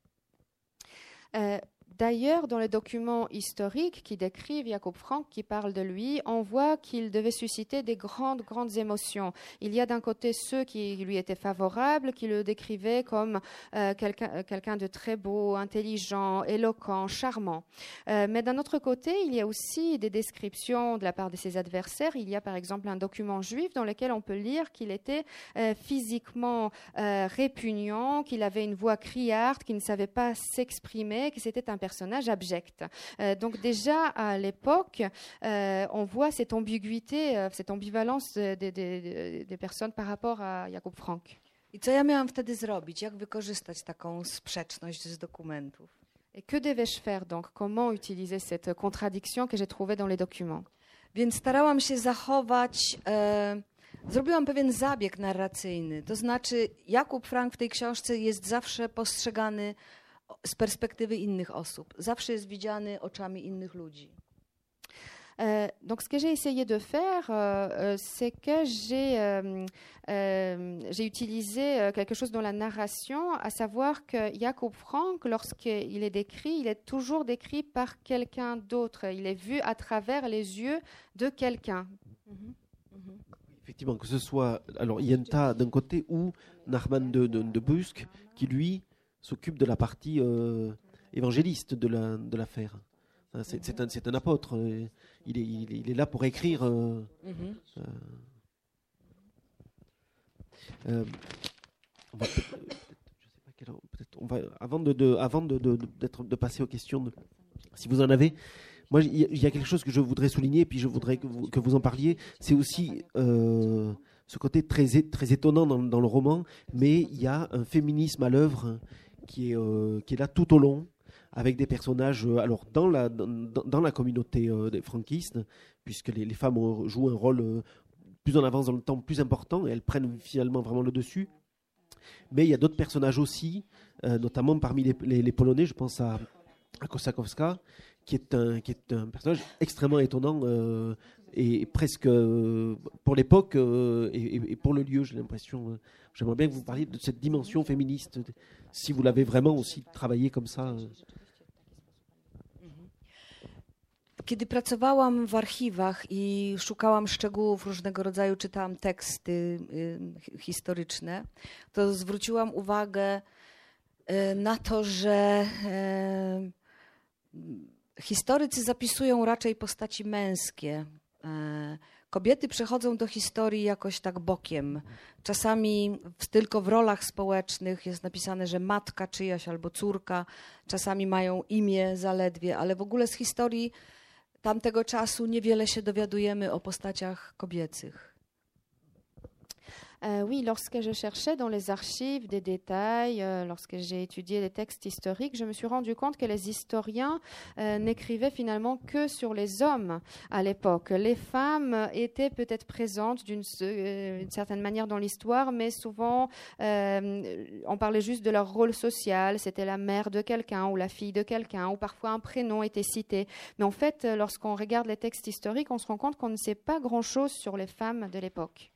Speaker 3: Euh, D'ailleurs, dans les documents historiques qui décrivent Jacob Frank, qui parlent de lui, on voit qu'il devait susciter des grandes, grandes émotions. Il y a d'un côté ceux qui lui étaient favorables, qui le décrivaient comme euh, quelqu'un quelqu'un de très beau, intelligent, éloquent, charmant. Euh, mais d'un autre côté, il y a aussi des descriptions de la part de ses adversaires. Il y a par exemple un document juif dans lequel on peut lire qu'il était euh, physiquement répugnant, qu'il avait une voix criarde, qu'il ne savait pas s'exprimer, que c'était un personnage abject. Euh, donc déjà à l'époque, euh, on voit cette ambiguïté, euh, cette ambivalence des, des, des personnes par rapport à Jakub Frank.
Speaker 2: I co ja miałam wtedy zrobić? Jak wykorzystać taką sprzeczność z dokumentów?
Speaker 3: Et que devais-je faire donc Comment utiliser cette contradiction que j'ai trouvée dans les documents
Speaker 2: Więc starałam się zachować. E, zrobiłam pewien zabieg narracyjny. To znaczy, Jakub Frank w tej książce jest zawsze postrzegany z perspektywy innych osób. Zawsze jest widziany oczami innych ludzi.
Speaker 3: Euh, donc, ce que j'ai essayé de faire, euh, c'est que j'ai euh, j'ai utilisé quelque chose dans la narration, à savoir que Jacob Frank, lorsqu'il est décrit, il est toujours décrit par quelqu'un d'autre. Il est vu à travers les yeux de quelqu'un. Mm -hmm.
Speaker 1: Mm -hmm. Effectivement, que ce soit alors Yenta d'un côté ou Narman de, de, de Brusque, qui lui s'occupe de la partie euh, évangéliste de l'affaire. La, c'est un, un, apôtre. Euh, il est, il, il est, là pour écrire. Euh, mm -hmm. euh, on va, va, avant de, de avant de, de, de, passer aux questions, de, si vous en avez, moi il y, a quelque chose que je voudrais souligner, puis je voudrais que vous, que vous en parliez. C'est aussi euh, ce côté très, très étonnant dans, dans, le roman, mais il y a un féminisme à l'œuvre qui est, euh, qui est là tout au long, avec des personnages euh, alors dans la, dans, la communauté euh, des franquistes, puisque les, femmes jouent un rôle plus en avance dans le temps, plus important, et elles prennent finalement vraiment le dessus. Mais il y a d'autres personnages aussi, notamment parmi les, les, Polonais, je pense à, à Kosakowska, qui est un, qui est un personnage extrêmement étonnant et presque euh, pour l'époque euh, et, pour le lieu, j'ai l'impression. J'aimerais bien que vous parliez de cette dimension féministe, si vous l'avez vraiment aussi travaillé comme ça.
Speaker 2: Kiedy pracowałam w archiwach i szukałam szczegółów różnego rodzaju, czytałam teksty y, historyczne, to zwróciłam uwagę y, na to, że y, historycy zapisują raczej postaci męskie. E, kobiety przechodzą do historii jakoś tak bokiem. Czasami tylko w rolach społecznych jest napisane, że matka czyjaś albo córka, czasami mają imię zaledwie, ale w ogóle z historii tamtego czasu niewiele się dowiadujemy o postaciach kobiecych.
Speaker 3: Euh, oui, lorsque je cherchais dans les archives des détails, euh, lorsque j'ai étudié les textes historiques, je me suis rendu compte que les historiens euh, n'écrivaient finalement que sur les hommes à l'époque. Les femmes étaient peut-être présentes d'une certaine manière dans l'histoire, mais souvent on parlait juste de leur rôle social. C'était la mère de quelqu'un ou la fille de quelqu'un, ou parfois un prénom était cité. Mais en fait, lorsqu'on regarde les textes historiques, on se rend compte qu'on ne sait pas grand-chose sur les femmes de l'époque.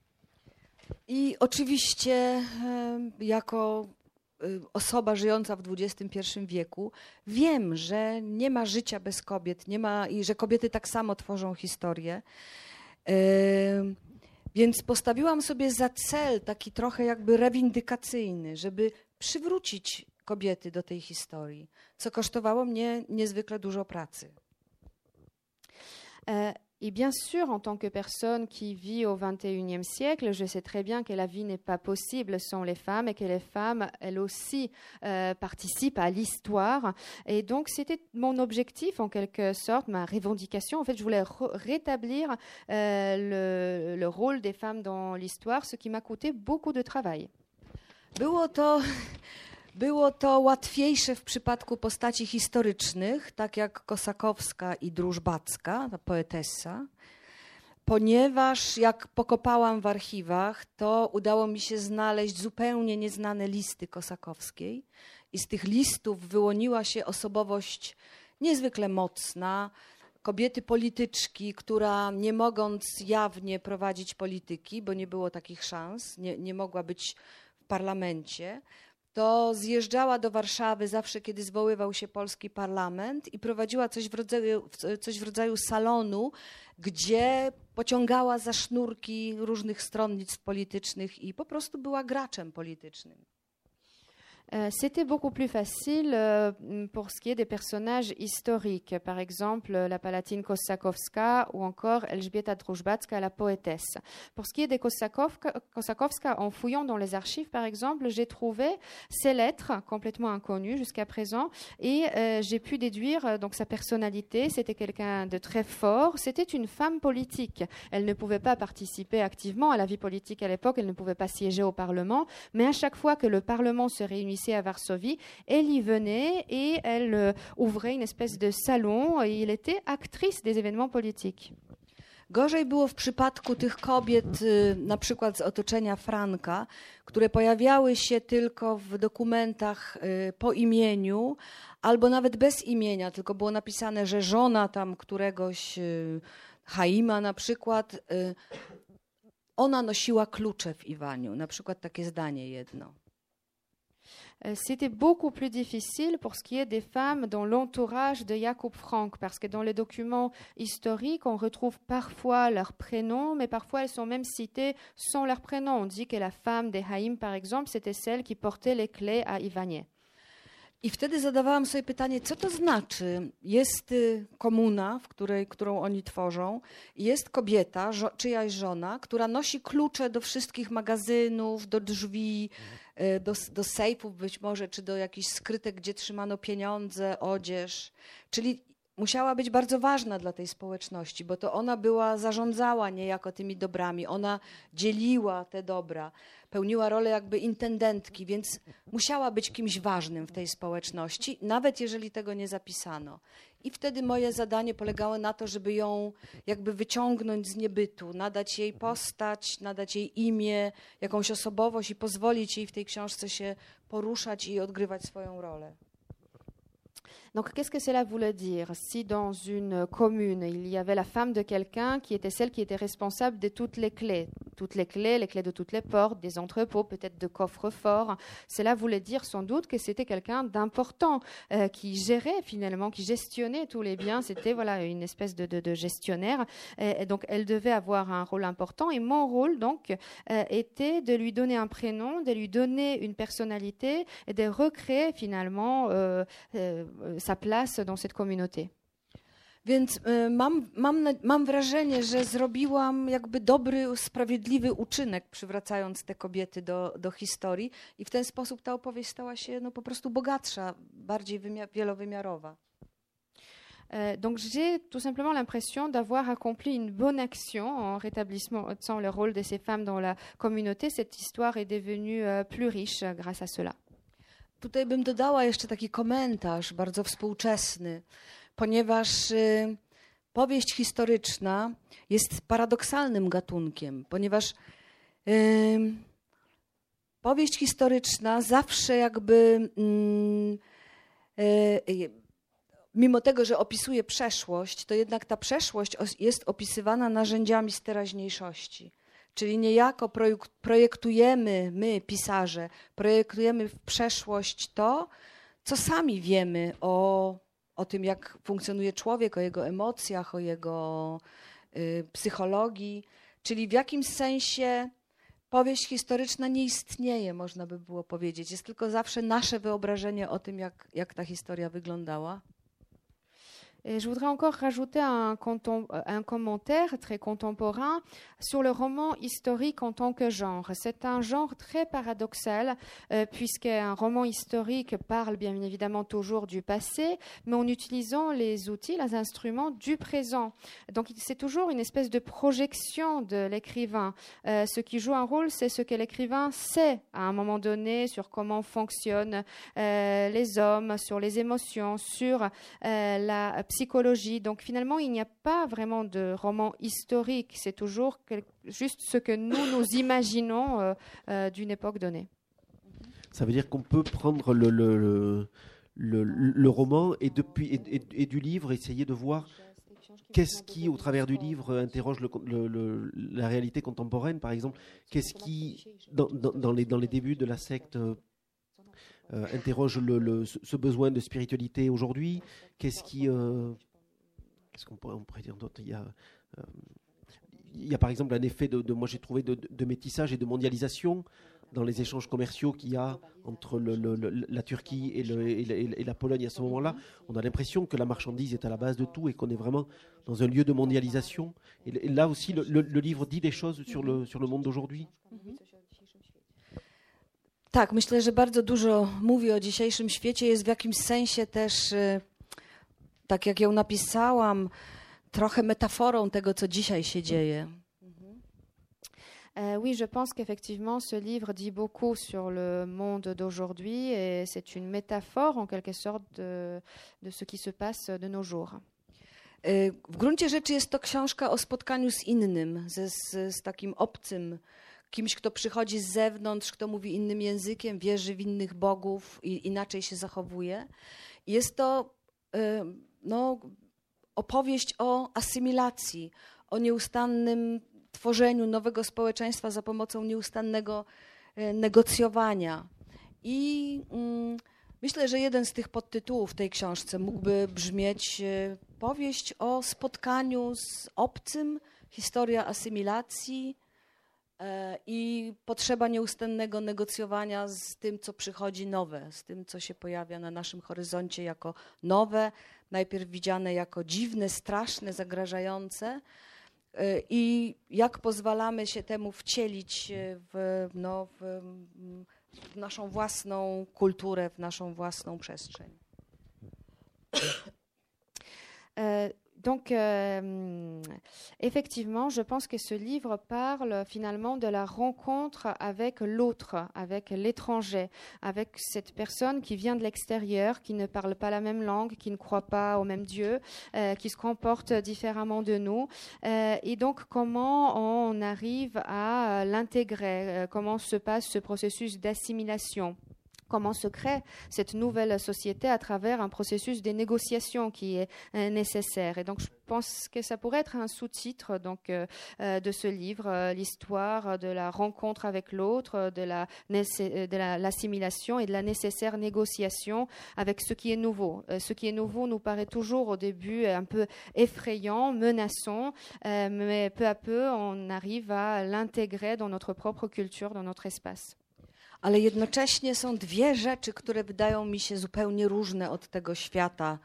Speaker 2: I oczywiście jako osoba żyjąca w XXI wieku wiem, że nie ma życia bez kobiet, nie ma, i że kobiety tak samo tworzą historię. Więc postawiłam sobie za cel taki trochę jakby rewindykacyjny, żeby przywrócić kobiety do tej historii, co kosztowało mnie niezwykle dużo pracy.
Speaker 3: Et bien sûr, en tant que personne qui vit au XXIe siècle, je sais très bien que la vie n'est pas possible sans les femmes et que les femmes, elles aussi, euh, participent à l'histoire. Et donc, c'était mon objectif, en quelque sorte, ma revendication. En fait, je voulais rétablir euh, le, le, rôle des femmes dans l'histoire, ce qui m'a coûté beaucoup de travail.
Speaker 2: Było to Było to łatwiejsze w przypadku postaci historycznych, tak jak Kosakowska i Drużbacka, ta poetessa, ponieważ jak pokopałam w archiwach, to udało mi się znaleźć zupełnie nieznane listy Kosakowskiej i z tych listów wyłoniła się osobowość niezwykle mocna, kobiety polityczki, która nie mogąc jawnie prowadzić polityki, bo nie było takich szans, nie, nie mogła być w parlamencie, to zjeżdżała do Warszawy zawsze, kiedy zwoływał się polski parlament i prowadziła coś w rodzaju, coś w rodzaju salonu, gdzie pociągała za sznurki różnych stronnictw politycznych i po prostu była graczem politycznym.
Speaker 3: Euh, c'était beaucoup plus facile euh, pour ce qui est des personnages historiques, par exemple la Palatine Kosakowska ou encore Elżbieta Drużbacka, la poétesse. Pour ce qui est des Kosakowska, en fouillant dans les archives, par exemple, j'ai trouvé ses lettres complètement inconnues jusqu'à présent et euh, j'ai pu déduire donc sa personnalité. C'était quelqu'un de très fort. C'était une femme politique. Elle ne pouvait pas participer activement à la vie politique à l'époque. Elle ne pouvait pas siéger au Parlement. Mais à chaque fois que le Parlement se réunissait à Varsovie. Elle y venait et elle euh, ouvrait une espèce de salon et elle était actrice des événements politiques.
Speaker 2: Gorzej było w przypadku tych kobiet, y, na przykład z otoczenia Franka, które pojawiały się tylko w dokumentach y, po imieniu, albo nawet bez imienia, tylko było napisane, że żona tam któregoś y, Haima na przykład, ona nosiła klucze w Iwaniu. Na przykład takie zdanie jedno.
Speaker 3: Euh, c'était beaucoup plus difficile pour ce qui est des femmes dans l'entourage de Jacob Frank, parce que dans les documents historiques, on retrouve parfois leurs prénoms, mais parfois elles sont même citées sans leur prénom. On dit que la femme de Haïm, par exemple, c'était celle qui portait les clés à Iwanie.
Speaker 2: I wtedy zadawałam sobie pytanie, co to znaczy? Jest komuna, w której, którą oni tworzą, jest kobieta, żo, żona, która nosi klucze do wszystkich magazynów, do drzwi, do, do sejfów być może, czy do jakichś skrytek, gdzie trzymano pieniądze, odzież. Czyli musiała być bardzo ważna dla tej społeczności, bo to ona była, zarządzała niejako tymi dobrami, ona dzieliła te dobra pełniła rolę jakby intendentki, więc musiała być kimś ważnym w tej społeczności, nawet jeżeli tego nie zapisano. I wtedy moje zadanie polegało na to, żeby ją jakby wyciągnąć z niebytu, nadać jej postać, nadać jej imię, jakąś osobowość i pozwolić jej w tej książce się poruszać i odgrywać swoją rolę.
Speaker 3: Donc qu'est-ce que cela voulait dire? Si dans une commune, il y avait la femme de quelqu'un qui était celle qui était responsable de toutes les clés, toutes les clés, les clés de toutes les portes, des entrepôts, peut-être de coffres forts, cela voulait dire sans doute que c'était quelqu'un d'important euh, qui gérait finalement, qui gestionnait tous les biens. C'était voilà une espèce de, gestionnaire. Et, donc elle devait avoir un rôle important. Et mon rôle donc euh, était de lui donner un prénom, de lui donner une personnalité et de recréer finalement euh, sa place dans cette communauté.
Speaker 2: Więc y, mam, mam, mam wrażenie, że zrobiłam jakby dobry, sprawiedliwy uczynek, przywracając te kobiety do, do historii, i w ten sposób ta opowieść stała się no, po prostu bogatsza, bardziej wielowymiarowa.
Speaker 3: Euh, donc j'ai tout simplement l'impression d'avoir accompli une bonne action en rétablissant le rôle de ces femmes dans la communauté. Cette histoire est devenue euh, plus riche grâce à cela.
Speaker 2: Tutaj bym dodała jeszcze taki komentarz bardzo współczesny, ponieważ y, powieść historyczna jest paradoksalnym gatunkiem, ponieważ y, powieść historyczna zawsze jakby, y, y, mimo tego, że opisuje przeszłość, to jednak ta przeszłość jest opisywana narzędziami z teraźniejszości. Czyli niejako projektujemy, my, pisarze, projektujemy w przeszłość to, co sami wiemy o, o tym, jak funkcjonuje człowiek, o jego emocjach, o jego y, psychologii. Czyli w jakimś sensie powieść historyczna nie istnieje, można by było powiedzieć. Jest tylko zawsze nasze wyobrażenie o tym, jak, jak ta historia wyglądała.
Speaker 3: Je voudrais encore rajouter un, un, commentaire très contemporain sur le roman historique en tant que genre. C'est un genre très paradoxal, euh, puisqu'un roman historique parle bien évidemment toujours du passé, mais en utilisant les outils, les instruments du présent. Donc c'est toujours une espèce de projection de l'écrivain. Euh, ce qui joue un rôle, c'est ce que l'écrivain sait à un moment donné sur comment fonctionnent euh, les hommes, sur les émotions, sur la psychologie. Donc finalement, il n'y a pas vraiment de roman historique. C'est toujours juste ce que nous nous imaginons euh, euh, d'une époque donnée.
Speaker 1: Ça veut dire qu'on peut prendre le, le, le, roman et, depuis, et, du livre essayer de voir qu'est-ce qui, au travers du livre, interroge la réalité contemporaine, par exemple Qu'est-ce qui, dans, dans, les, dans les débuts de la secte interroge le, ce besoin de spiritualité aujourd'hui Qu'est-ce qui, euh, qu'est-ce qu'on pourrait, pourrait dire d'autre? Il y a, euh, il y a par exemple un effet de, moi j'ai trouvé de, métissage et de mondialisation dans les échanges commerciaux qu'il y a entre le- la Turquie et, la Pologne à ce moment-là. On a l'impression que la marchandise est à la base de tout et qu'on est vraiment dans un lieu de mondialisation. Et, là aussi, le, livre dit des choses sur le, sur le monde d'aujourd'hui.
Speaker 2: Tak, myślę, że bardzo dużo mówi o dzisiejszym świecie. Jest w jakimś sensie też, e, tak jak ją napisałam, trochę metaforą tego, co dzisiaj się dzieje.
Speaker 3: Euh, oui, je pense qu'effectivement, ce livre dit beaucoup sur le monde d'aujourd'hui et c'est une métaphore en quelque sorte de, de ce qui se passe de nos jours.
Speaker 2: E, W gruncie rzeczy jest to książka o spotkaniu z innym, ze, z, z takim obcym, kimś, kto przychodzi z zewnątrz, kto mówi innym językiem, wierzy w innych bogów i inaczej się zachowuje. Jest to e, no, opowieść o asymilacji, o nieustannym tworzeniu nowego społeczeństwa za pomocą nieustannego e, negocjowania. I mm, myślę, że jeden z tych podtytułów tej książce mógłby brzmieć e, powieść o spotkaniu z obcym, historia asymilacji i potrzeba nieustannego negocjowania z tym, co przychodzi nowe, z tym, co się pojawia na naszym horyzoncie jako nowe, najpierw widziane jako dziwne, straszne, zagrażające. E, I jak pozwalamy się temu wcielić e, w, no, w, w naszą własną kulturę, w naszą własną przestrzeń.
Speaker 3: Donc, euh, effectivement, je pense que ce livre parle finalement de la rencontre avec l'autre, avec l'étranger, avec cette personne qui vient de l'extérieur, qui ne parle pas la même langue, qui ne croit pas au même Dieu, euh, qui se comporte différemment de nous. Euh, et donc, comment on arrive à l'intégrer, comment se passe ce processus d'assimilation? Comment se crée cette nouvelle société à travers un processus de négociation qui est euh, nécessaire. Et donc, je pense que ça pourrait être un sous-titre donc euh, euh, de ce livre, l'histoire de la rencontre avec l'autre, de l'assimilation et de la nécessaire négociation avec ce qui est nouveau. Ce qui est nouveau nous paraît toujours au début un peu effrayant, menaçant, mais peu à peu, on arrive à l'intégrer dans notre propre culture, dans notre espace.
Speaker 2: Ale jednocześnie są dwie rzeczy, które wydają mi się zupełnie różne od tego świata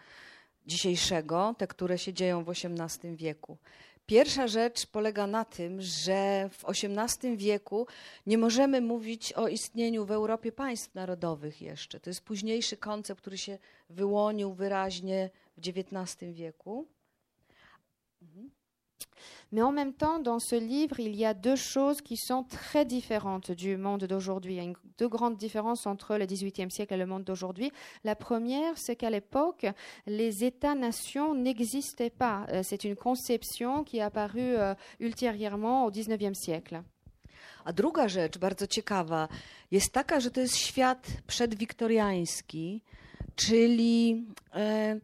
Speaker 2: dzisiejszego, te, które się dzieją w XVIII wieku. Pierwsza rzecz polega na tym, że w XVIII wieku nie możemy mówić o istnieniu w Europie państw narodowych jeszcze. To jest późniejszy koncept, który się wyłonił wyraźnie w XIX wieku.
Speaker 3: Mais en même temps, dans ce livre, il y a deux choses qui sont très différentes du monde d'aujourd'hui. Il y a deux grandes différences entre le XVIIIe siècle et le monde d'aujourd'hui. La première, c'est qu'à l'époque, les États-nations n'existaient pas. Euh, C'est une conception qui est apparue euh, ultérieurement au XIXe siècle.
Speaker 2: A druga rzecz, bardzo ciekawa, jest taka, że to jest świat przedwiktoriański, czyli e,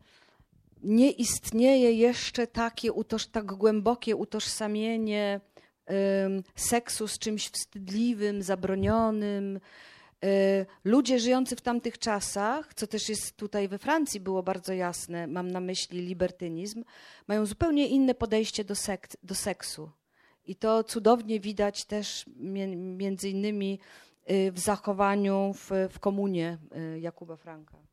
Speaker 2: nie istnieje jeszcze takie utoż, tak głębokie utożsamienie seksu z czymś wstydliwym, zabronionym. E, Ludzie żyjący w tamtych czasach, co też jest tutaj we Francji było bardzo jasne, mam na myśli libertynizm, mają zupełnie inne podejście do, do seksu. I to cudownie widać też między innymi y, w zachowaniu w, w komunie y, Jakuba Franka.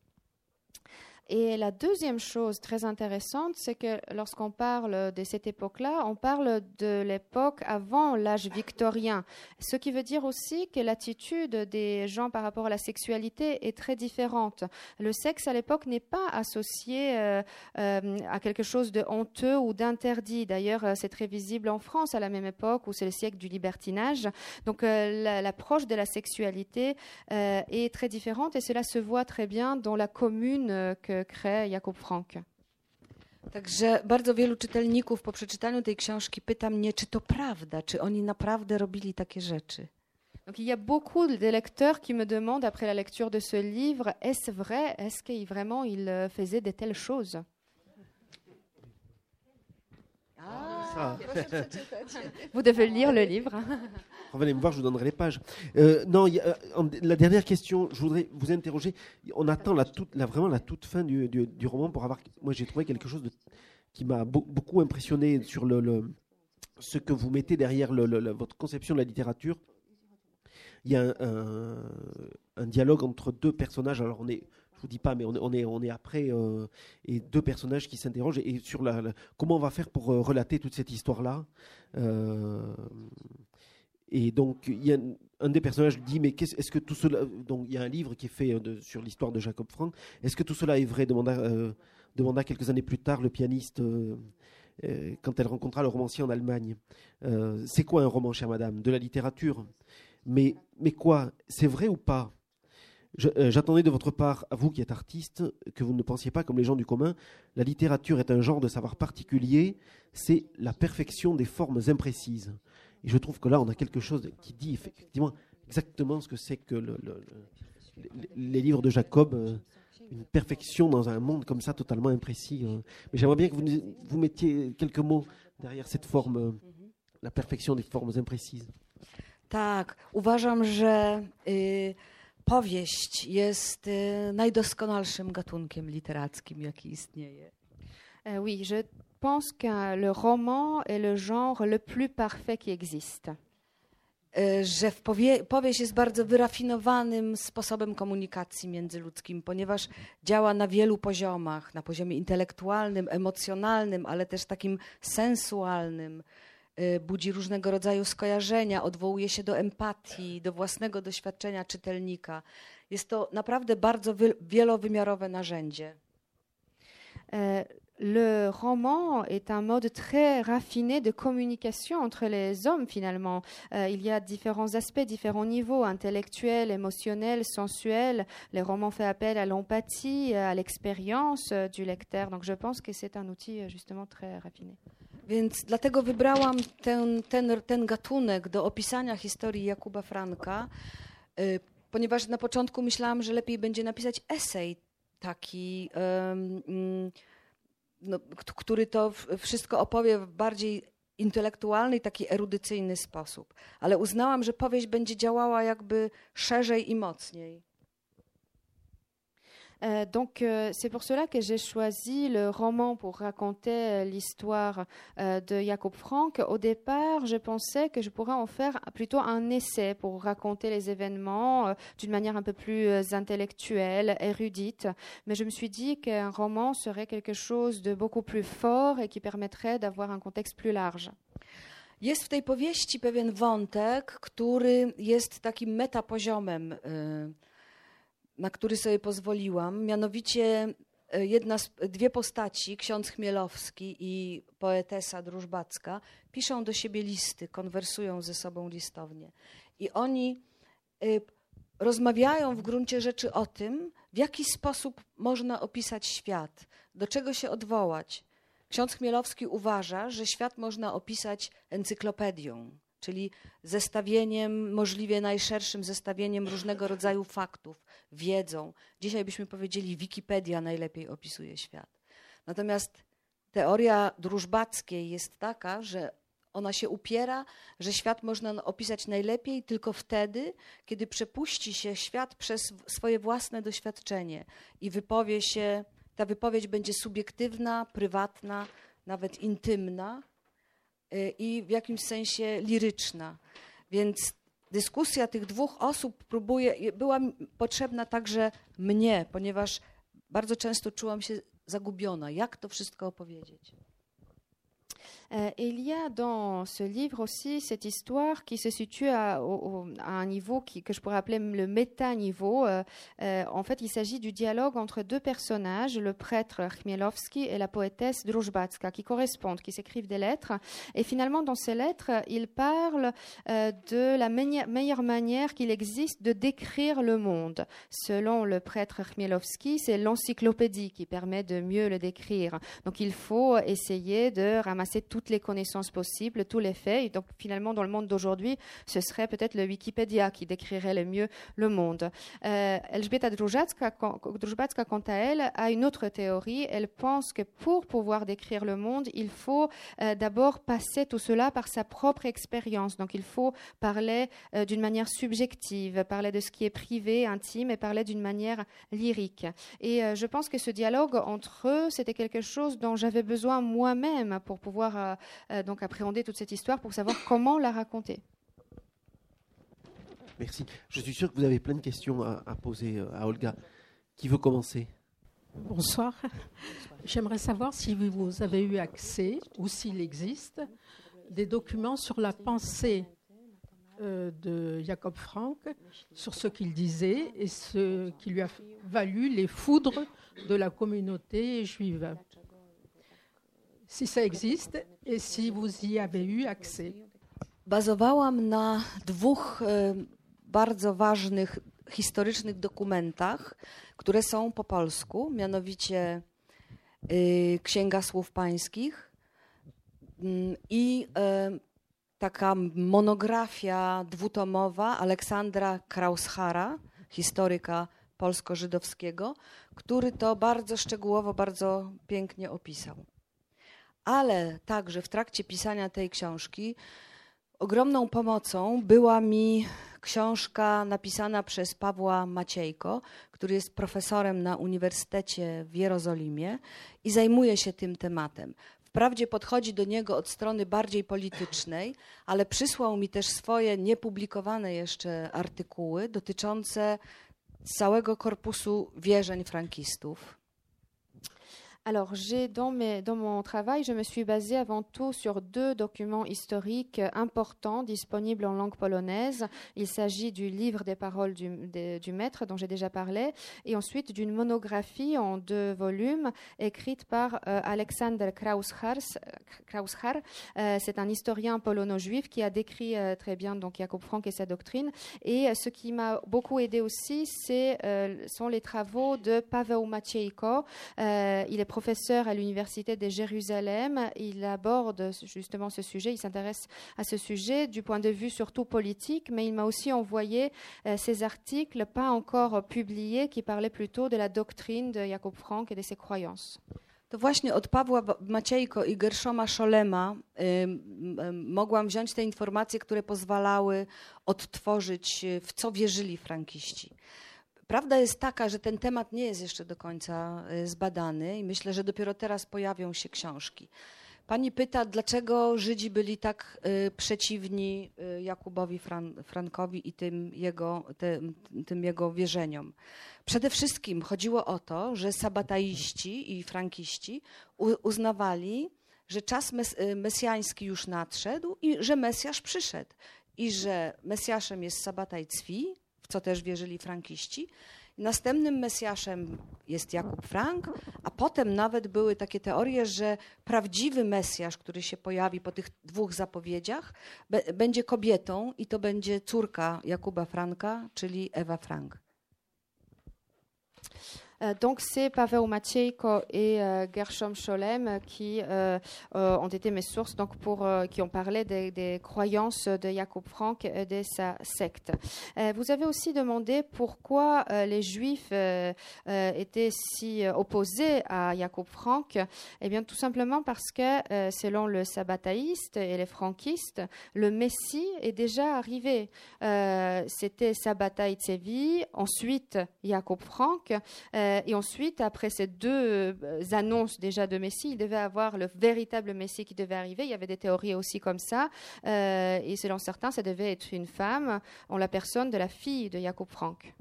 Speaker 3: Et la deuxième chose très intéressante, c'est que lorsqu'on parle de cette époque-là, on parle de l'époque avant l'âge victorien. Ce qui veut dire aussi que l'attitude des gens par rapport à la sexualité est très différente. Le sexe à l'époque n'est pas associé euh, euh, à quelque chose de honteux ou d'interdit. D'ailleurs, euh, c'est très visible en France à la même époque où c'est le siècle du libertinage. Donc la- l'approche de la sexualité est très différente et cela se voit très bien dans la commune que crée Jacob Frank.
Speaker 2: Także bardzo wielu czytelników po przeczytaniu tej książki pyta mnie, czy to prawda, czy oni naprawdę robili takie rzeczy.
Speaker 3: Donc il y a beaucoup de lecteurs qui me demandent après la lecture de ce livre, est-ce vrai Est-ce qu'il vraiment il euh, faisait de telles choses
Speaker 1: Ça.
Speaker 3: Vous devez lire le livre.
Speaker 1: revenez me voir, je vous donnerai les pages. Euh, non, euh, la dernière question, je voudrais vous interroger. On attend la vraiment la toute fin du, roman pour avoir. Moi, j'ai trouvé quelque chose qui m'a beau- beaucoup impressionné sur ce que vous mettez derrière votre conception de la littérature. Il y a un, dialogue entre deux personnages. Alors, on est. Je vous dis pas, mais on est, après euh, et deux personnages qui s'interrogent et, sur comment on va faire pour relater toute cette histoire-là. Euh, et donc, un, des personnages dit, mais qu'est-ce- est-ce que tout cela... Donc, il y a un livre qui est fait euh, sur l'histoire de Jacob Frank. Est-ce que tout cela est vrai demanda, euh, quelques années plus tard le pianiste euh, quand elle rencontra le romancier en Allemagne. C'est quoi un roman, chère madame? De la littérature. Mais, mais quoi? C'est vrai ou pas? J'attendais de votre part, à vous qui êtes artiste, que vous ne pensiez pas comme les gens du commun. La littérature est un genre de savoir particulier, c'est la perfection des formes imprécises. Et je trouve que là, on a quelque chose qui dit effectivement exactement ce que c'est que le- le- le- les, livres de Jacob, euh, une perfection dans un monde comme ça, totalement imprécis. euh. Mais j'aimerais bien que vous, mettiez quelques mots derrière cette forme, euh, la perfection des formes imprécises.
Speaker 2: Tak, uważam, że y, powieść jest y, najdoskonalszym gatunkiem literackim, jaki istnieje.
Speaker 3: Euh, oui, je pense que le roman est le genre le plus parfait qui existe.
Speaker 2: Y, że w powie powieść jest bardzo wyrafinowanym sposobem komunikacji międzyludzkim, ponieważ działa na wielu poziomach, na poziomie intelektualnym, emocjonalnym, ale też takim sensualnym. Y, Budzi różnego rodzaju skojarzenia, odwołuje się do empatii, do własnego doświadczenia czytelnika. Jest to naprawdę bardzo wy- wielowymiarowe narzędzie.
Speaker 3: Euh, le roman est un mode très raffiné de communication entre les hommes finalement. Euh, il y a différents aspects, différents niveaux, intellectuels, émotionnels, sensuels. Les romans font appel à l'empathie, à l'expérience euh, du lecteur. Donc je pense que c'est un outil euh, justement très raffiné.
Speaker 2: Więc dlatego wybrałam ten, gatunek do opisania historii Jakuba Franka, y, ponieważ na początku myślałam, że lepiej będzie napisać esej taki, mm, no, który to wszystko opowie w bardziej intelektualny i taki erudycyjny sposób. Ale uznałam, że powieść będzie działała jakby szerzej i mocniej.
Speaker 3: Euh, donc euh, c'est pour cela que j'ai choisi le roman pour raconter euh, l'histoire de Jacob Frank. Au départ, je pensais que je pourrais en faire plutôt un essai pour raconter les événements d'une manière un peu plus intellectuelle, érudite. Mais je me suis dit qu'un roman serait quelque chose de beaucoup plus fort et qui permettrait d'avoir un contexte plus large.
Speaker 2: Na który sobie pozwoliłam. Mianowicie y, jedna z, dwie postaci, ksiądz Chmielowski i poetesa Drużbacka, piszą do siebie listy, konwersują ze sobą listownie. I oni y, rozmawiają w gruncie rzeczy o tym, w jaki sposób można opisać świat, do czego się odwołać. Ksiądz Chmielowski uważa, że świat można opisać encyklopedią, czyli zestawieniem, możliwie najszerszym zestawieniem różnego rodzaju faktów, wiedzą. Dzisiaj byśmy powiedzieli, Wikipedia najlepiej opisuje świat. Natomiast teoria drużbackiej jest taka, że ona się upiera, że świat można opisać najlepiej tylko wtedy, kiedy przepuści się świat przez swoje własne doświadczenie i wypowie się, ta wypowiedź będzie subiektywna, prywatna, nawet intymna i w jakimś sensie liryczna. Więc dyskusja tych dwóch osób próbuje, była potrzebna także mnie, ponieważ bardzo często czułam się zagubiona. Jak to wszystko opowiedzieć?
Speaker 3: Euh, il y a dans ce livre aussi cette histoire qui se situe à, un niveau que je pourrais appeler le méta-niveau. Euh, euh, en fait, il s'agit du dialogue entre deux personnages, le prêtre Chmielowski et la poétesse Druzhbacka, qui correspondent, qui s'écrivent des lettres. Et finalement, dans ces lettres, ils parlent euh, de la meilleure- manière qu'il existe de décrire le monde. Selon le prêtre Chmielowski, c'est l'encyclopédie qui permet de mieux le décrire. Donc il faut essayer de ramasser toutes toutes les connaissances possibles, tous les faits. Donc finalement, dans le monde d'aujourd'hui, ce serait peut-être le Wikipédia qui décrirait le mieux le monde. Euh, Elżbieta Drujacka, quant à elle, a une autre théorie. Elle pense que pour pouvoir décrire le monde, il faut euh, d'abord passer tout cela par sa propre expérience. Donc il faut parler euh, d'une manière subjective, parler de ce qui est privé, intime, et parler d'une manière lyrique. Et je pense que ce dialogue entre eux, c'était quelque chose dont j'avais besoin moi-même pour pouvoir donc appréhender toute cette histoire, pour savoir comment la raconter.
Speaker 1: Merci. Je suis sûr que vous avez plein de questions à, poser euh, à Olga. Qui veut commencer?
Speaker 4: Bonsoir. J'aimerais savoir si vous avez eu accès, ou s'il existe, des documents sur la pensée euh, de Jacob Frank, sur ce qu'il disait et ce qui lui a valu les foudres de la communauté juive. Si ça existe et si vous y avez eu accès.
Speaker 2: Bazowałam na dwóch bardzo ważnych historycznych dokumentach, które są po polsku, mianowicie y, Księga Słów Pańskich mm, i y, taka monografia dwutomowa Aleksandra Krauschara, historyka polsko-żydowskiego, który to bardzo szczegółowo, bardzo pięknie opisał. Ale także w trakcie pisania tej książki ogromną pomocą była mi książka napisana przez Pawła Maciejko, który jest profesorem na Uniwersytecie w Jerozolimie i zajmuje się tym tematem. Wprawdzie podchodzi do niego od strony bardziej politycznej, ale przysłał mi też swoje niepublikowane jeszcze artykuły dotyczące całego korpusu wierzeń frankistów.
Speaker 3: Alors, j'ai dans, mon travail, je me suis basée avant tout sur deux documents historiques importants disponibles en langue polonaise. Il s'agit du livre des paroles du, maître dont j'ai déjà parlé, et ensuite d'une monographie en deux volumes écrite par euh, Alexander Krauschar. Euh, c'est un historien polono-juif qui a décrit euh, très bien donc Jacob Frank et sa doctrine. Et ce qui m'a beaucoup aidé aussi, c'est sont les travaux de Paweł Maciejko. il professeur à l'université de Jérusalem. Il aborde justement ce sujet, il s'intéresse à ce sujet du point de vue surtout politique, mais il m'a aussi envoyé euh, ces articles pas encore publiés qui parlaient plutôt de la doctrine de Jacob Frank et de ses croyances.
Speaker 2: To właśnie od Pawła Maciejko i Gershoma Szolema y, y, mogłam wziąć te informacje, które pozwalały odtworzyć, w co wierzyli frankiści. Prawda jest taka, że ten temat nie jest jeszcze do końca y, zbadany i myślę, że dopiero teraz pojawią się książki. Pani pyta, dlaczego Żydzi byli tak y, przeciwni y, Jakubowi Fran Frankowi i tym jego, tym, tym jego wierzeniom. Przede wszystkim chodziło o to, że sabataiści i frankiści uznawali, że czas mes mesjański już nadszedł i że Mesjasz przyszedł. I że Mesjaszem jest Sabataj Cwi, co też wierzyli frankiści. Następnym Mesjaszem jest Jakub Frank, a potem nawet były takie teorie, że prawdziwy Mesjasz, który się pojawi po tych dwóch zapowiedziach, będzie kobietą i to będzie córka Jakuba Franka, czyli Ewa Frank.
Speaker 3: Euh, donc c'est Pavel Maciejko et euh, Gershom Scholem qui euh, ont été mes sources donc pour qui ont parlé des, croyances de Jacob Frank et de sa secte. vous avez aussi demandé pourquoi les Juifs étaient si opposés à Jacob Frank. Eh bien tout simplement parce que selon le sabbataïste et les franquistes, le Messie est déjà arrivé. C'était Sabbatai Tsevi, ensuite Jacob Frank. Euh, et ensuite, après ces deux euh, annonces déjà de Messie, il devait avoir le véritable Messie qui devait arriver. Il y avait des théories aussi comme ça. Euh, et selon certains, ça devait être une femme en la personne de la fille de Jacob Frank.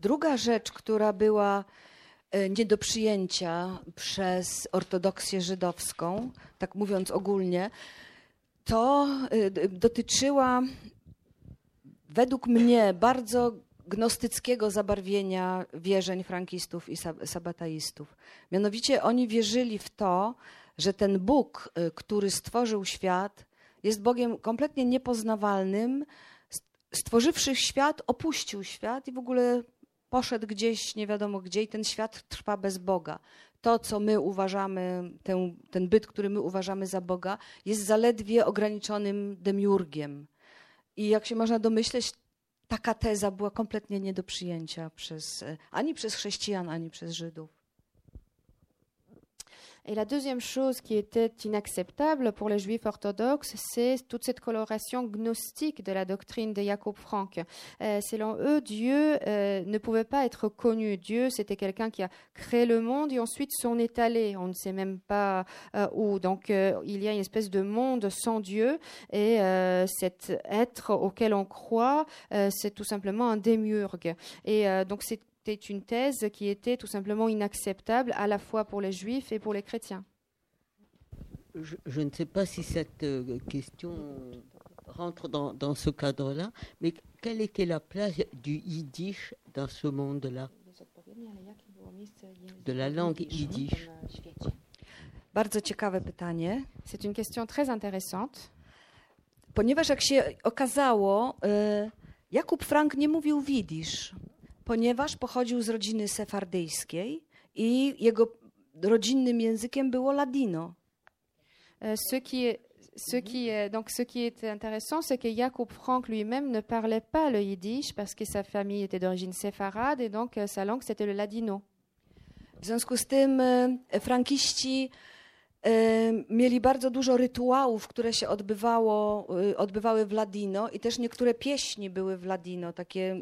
Speaker 2: Druga rzecz, która była e, nie do przyjęcia przez ortodoksję żydowską, tak mówiąc ogólnie, to e, dotyczyła według mnie bardzo gnostyckiego zabarwienia wierzeń frankistów i sabataistów. Mianowicie oni wierzyli w to, że ten Bóg, y, który stworzył świat, jest Bogiem kompletnie niepoznawalnym. Stworzywszy świat, opuścił świat i w ogóle poszedł gdzieś, nie wiadomo gdzie, i ten świat trwa bez Boga. to, co my uważamy, tę, ten byt, który my uważamy za Boga, jest zaledwie ograniczonym demiurgiem. I jak się można domyśleć, taka teza była kompletnie nie do przyjęcia przez, ani przez chrześcijan, ani przez Żydów.
Speaker 3: Et la deuxième chose qui était inacceptable pour les juifs orthodoxes, c'est toute cette coloration gnostique de la doctrine de Jacob Frank. Euh, selon eux, Dieu euh, ne pouvait pas être connu. Dieu, c'était quelqu'un qui a créé le monde et ensuite s'en est allé. On ne sait même pas euh, où. Donc, il y a une espèce de monde sans Dieu et cet être auquel on croit, c'est tout simplement un démiurge. Et donc, c'est c'était une thèse qui était tout simplement inacceptable à la fois pour les juifs et pour les chrétiens.
Speaker 5: Je, je ne sais pas si cette euh, question rentre dans, dans ce cadre-là, mais quelle était la place du yiddish dans ce monde-là? De la langue yiddish
Speaker 2: Bardzo ciekawe pytanie,
Speaker 3: C'est une question très intéressante.
Speaker 2: ponieważ jak się okazało, Jakub Frank nie mówił widzisz, ponieważ pochodził z rodziny sefardyjskiej i jego rodzinnym językiem było ladino.
Speaker 3: Euh, ce qui est ce qui est, donc, ce qui est intéressant, c'est que Jacob Frank lui-même ne parlait pas le yiddish parce que sa famille était d'origine séfarade et donc euh, sa langue c'était le ladino.
Speaker 2: W związku z tym y, frankiści mieli bardzo dużo rytuałów, które się odbywało, y, odbywały w ladino i też niektóre pieśni były w ladino, takie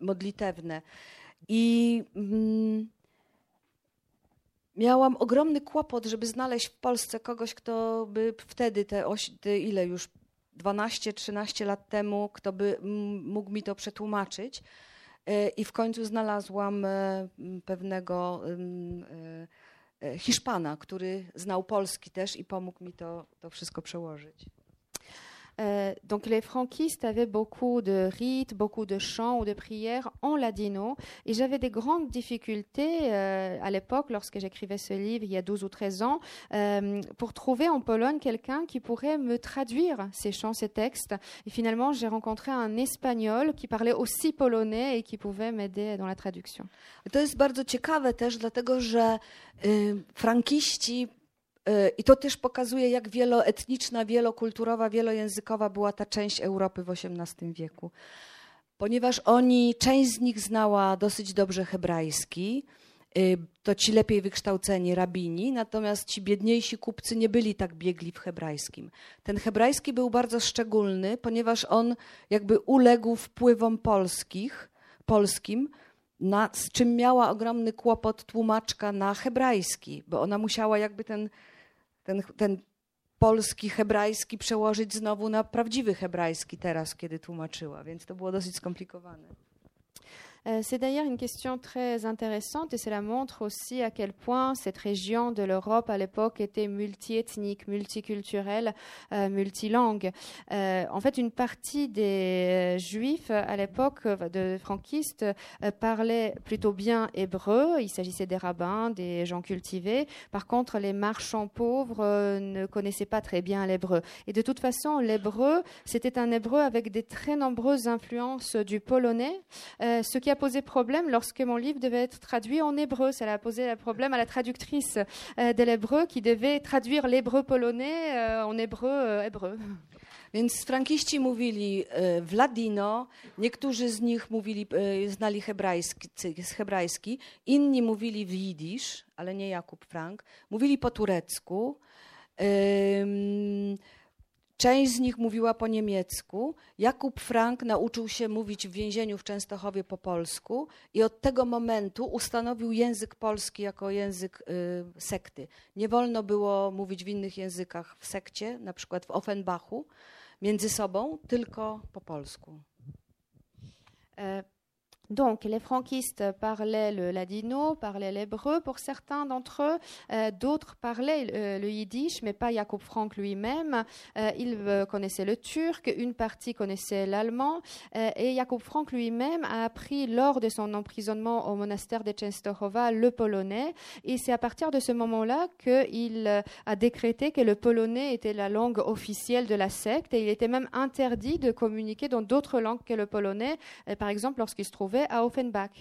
Speaker 2: modlitewne. I mm, miałam ogromny kłopot, żeby znaleźć w Polsce kogoś, kto by wtedy, te, oś, te ile już 12-13 lat temu, kto by mm, mógł mi to przetłumaczyć. E, I w końcu znalazłam e, pewnego e, e, Hiszpana, który znał polski też i pomógł mi to, to wszystko przełożyć.
Speaker 3: Euh, donc les franquistes avaient beaucoup de rites, beaucoup de chants ou de prières en ladino. Et j'avais des grandes difficultés euh, à l'époque, lorsque j'écrivais ce livre, il y a 12 ou 13 ans, euh, pour trouver en Pologne quelqu'un qui pourrait me traduire ces chants, ces textes. Et finalement, j'ai rencontré un Espagnol qui parlait aussi polonais et qui pouvait m'aider dans la traduction.
Speaker 2: To jest bardzo ciekawe też, dlatego że frankiści, i to też pokazuje, jak wieloetniczna, wielokulturowa, wielojęzykowa była ta część Europy w XVIII wieku. Ponieważ oni, część z nich znała dosyć dobrze hebrajski, y, to ci lepiej wykształceni rabini, natomiast ci biedniejsi kupcy nie byli tak biegli w hebrajskim. Ten hebrajski był bardzo szczególny, ponieważ on jakby uległ wpływom polskich, polskim, na, z czym miała ogromny kłopot tłumaczka na hebrajski, bo ona musiała jakby ten, ten, ten polski, hebrajski przełożyć znowu na prawdziwy hebrajski teraz, kiedy tłumaczyła, więc to było dosyć skomplikowane.
Speaker 3: Euh, C'est d'ailleurs une question très intéressante et cela montre aussi à quel point cette région de l'Europe à l'époque était multiethnique, multiculturelle, euh, multilangue. Euh, en fait, une partie des euh, juifs à l'époque de franquistes parlaient plutôt bien hébreu. Il s'agissait des rabbins, des gens cultivés. Par contre, les marchands pauvres ne connaissaient pas très bien l'hébreu. Et de toute façon, l'hébreu, c'était un hébreu avec des très nombreuses influences du polonais, ce qui a posé problème lorsque mon livre devait être traduit en hébreu. Ça a posé problème à la traductrice euh, de l'hébreu qui devait traduire l'hébreu polonais euh, en hébreu euh, hébreu.
Speaker 2: Więc frankiści mówili e, w ladino, niektórzy z nich mówili, e, znali hebrajski, hebrajski, inni mówili w jidysz, ale nie Jakub Frank, mówili po turecku, em, część z nich mówiła po niemiecku. Jakub Frank nauczył się mówić w więzieniu w Częstochowie po polsku i od tego momentu ustanowił język polski jako język y, sekty. Nie wolno było mówić w innych językach w sekcie, na przykład w Offenbachu, między sobą, tylko po polsku.
Speaker 3: Donc, les franquistes parlaient le ladino, parlaient l'hébreu pour certains d'entre eux. Euh, D'autres parlaient euh, le yiddish, mais pas Jacob Frank lui-même. Euh, ils euh, connaissaient le turc, une partie connaissait l'allemand. Et Jacob Frank lui-même a appris lors de son emprisonnement au monastère de Częstochowa le polonais. Et c'est à partir de ce moment-là qu'il a décrété que le polonais était la langue officielle de la secte. Et il était même interdit de communiquer dans d'autres langues que le polonais, par exemple lorsqu'il se trouvait à Offenbach.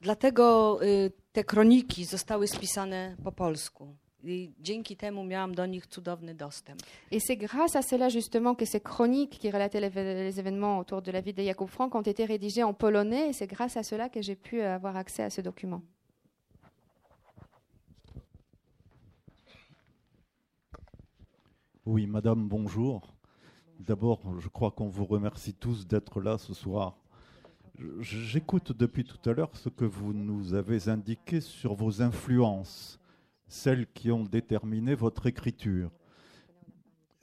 Speaker 2: Dlatego y, te kroniki zostały spisane po polsku. I dzięki temu miałam do nich cudowny dostęp.
Speaker 3: Et c'est grâce à cela justement que ces chroniques qui relataient les, les événements autour de la vie de Jakub Frank ont été rédigées en polonais et c'est grâce à cela que j'ai pu avoir accès à ce document.
Speaker 6: Oui, madame, bonjour. D'abord, je crois qu'on vous remercie tous d'être là ce soir. J'écoute depuis tout à l'heure ce que vous nous avez indiqué sur vos influences, celles qui ont déterminé votre écriture.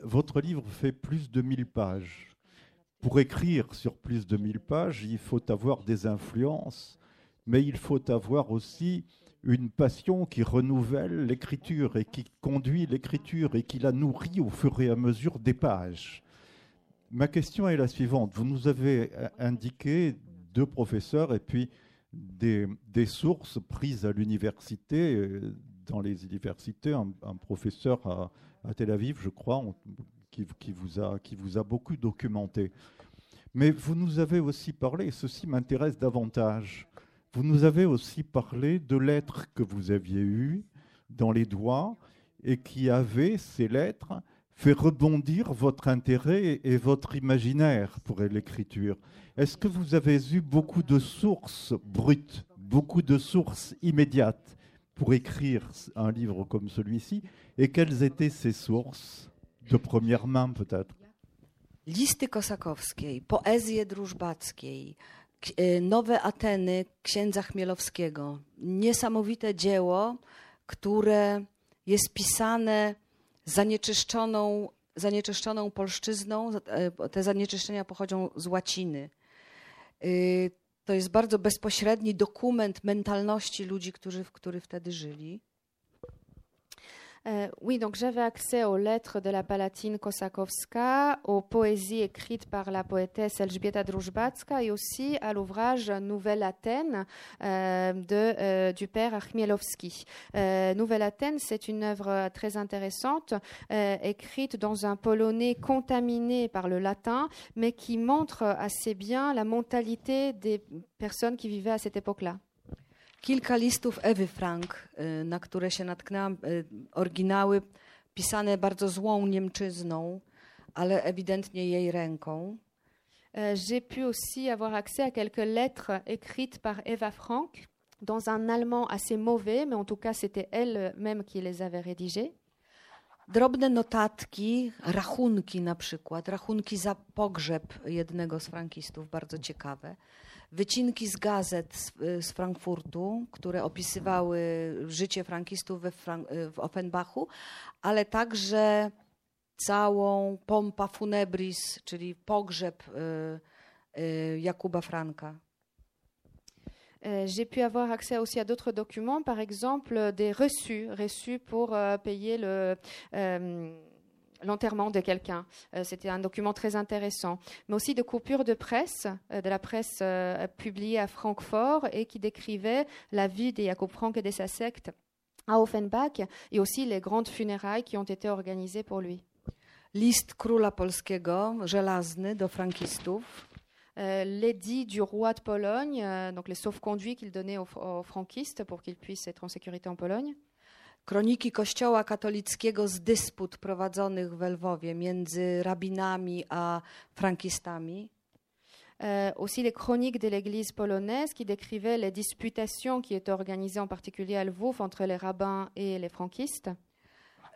Speaker 6: Votre livre fait plus de 1000 pages. Pour écrire sur plus de 1000 pages, il faut avoir des influences, mais il faut avoir aussi une passion qui renouvelle l'écriture et qui conduit l'écriture et qui la nourrit au fur et à mesure des pages. Ma question est la suivante. Vous nous avez indiqué deux professeurs et puis des, sources prises à l'université. euh, Dans les universités, un, professeur à, Tel Aviv, je crois, qui vous a, qui vous a beaucoup documenté. Mais vous nous avez aussi parlé, et ceci m'intéresse davantage, vous nous avez aussi parlé de lettres que vous aviez eues dans les doigts et qui avaient, ces lettres, fait rebondir votre intérêt et votre imaginaire pour l'écriture. Est-ce que vous avez eu beaucoup de sources brutes, beaucoup de sources immédiates pour écrire un livre comme celui-ci? Et quelles étaient ces sources De première main peut-être?
Speaker 2: Listy Kosakowskiej, poezję Drużbackiej, e, Nowe Ateny księdza Chmielowskiego. Niesamowite dzieło, które jest pisane zanieczyszczoną, zanieczyszczoną polszczyzną. E, Te zanieczyszczenia pochodzą z łaciny. Y, To jest bardzo bezpośredni dokument mentalności ludzi, którzy, którzy wtedy żyli.
Speaker 3: Euh, oui, donc j'avais accès aux lettres de la Palatine Kosakowska, aux poésies écrites par la poétesse Elżbieta Drużbacka et aussi à l'ouvrage Nouvelle Athènes euh, euh, du père Achmielowski. Nouvelle Athènes, c'est une œuvre très intéressante, écrite dans un polonais contaminé par le latin, mais qui montre assez bien la mentalité des personnes qui vivaient à cette époque-là.
Speaker 2: Kilka listów Ewy Frank, y, na które się natknęłam, y, oryginały pisane bardzo złą Niemczyzną, ale ewidentnie jej ręką.
Speaker 3: Euh, J'ai pu aussi avoir accès à quelques lettres écrites par Eva Frank dans un allemand assez mauvais, mais en tout cas c'était elle-même qui les avait rédigées.
Speaker 2: Drobne notatki, rachunki na przykład, rachunki za pogrzeb jednego z frankistów, bardzo ciekawe. Wycinki z gazet z, y, z Frankfurtu, które opisywały życie frankistów we Frank- y, w Offenbachu, ale także całą pompa funebris, czyli pogrzeb y, Jakuba Franka.
Speaker 3: Euh, J'ai pu avoir accès aussi à d'autres documents, par exemple des reçus, reçus pour euh, payer le, euh, l'enterrement de quelqu'un. Euh, C'était un document très intéressant. Mais aussi de coupures de presse, euh, de la presse euh, publiée à Francfort et qui décrivait la vie de Jakob Frank et de sa secte à Offenbach et aussi les grandes funérailles qui ont été organisées pour lui.
Speaker 2: List króla polskiego, żelazny, do frankistów.
Speaker 3: Euh, L'édit du roi de Pologne, euh, donc les sauf-conduits qu'il donnait aux, aux franquistes pour qu'ils puissent être en sécurité en Pologne.
Speaker 2: Kroniki Kościoła katolickiego z dysput prowadzonych w Lwowie między rabinami a frankistami.
Speaker 3: Euh, aussi les chroniques de l'Église polonaise qui décrivaient les disputations qui étaient organisées en particulier à Lwów entre les rabbins et les franquistes.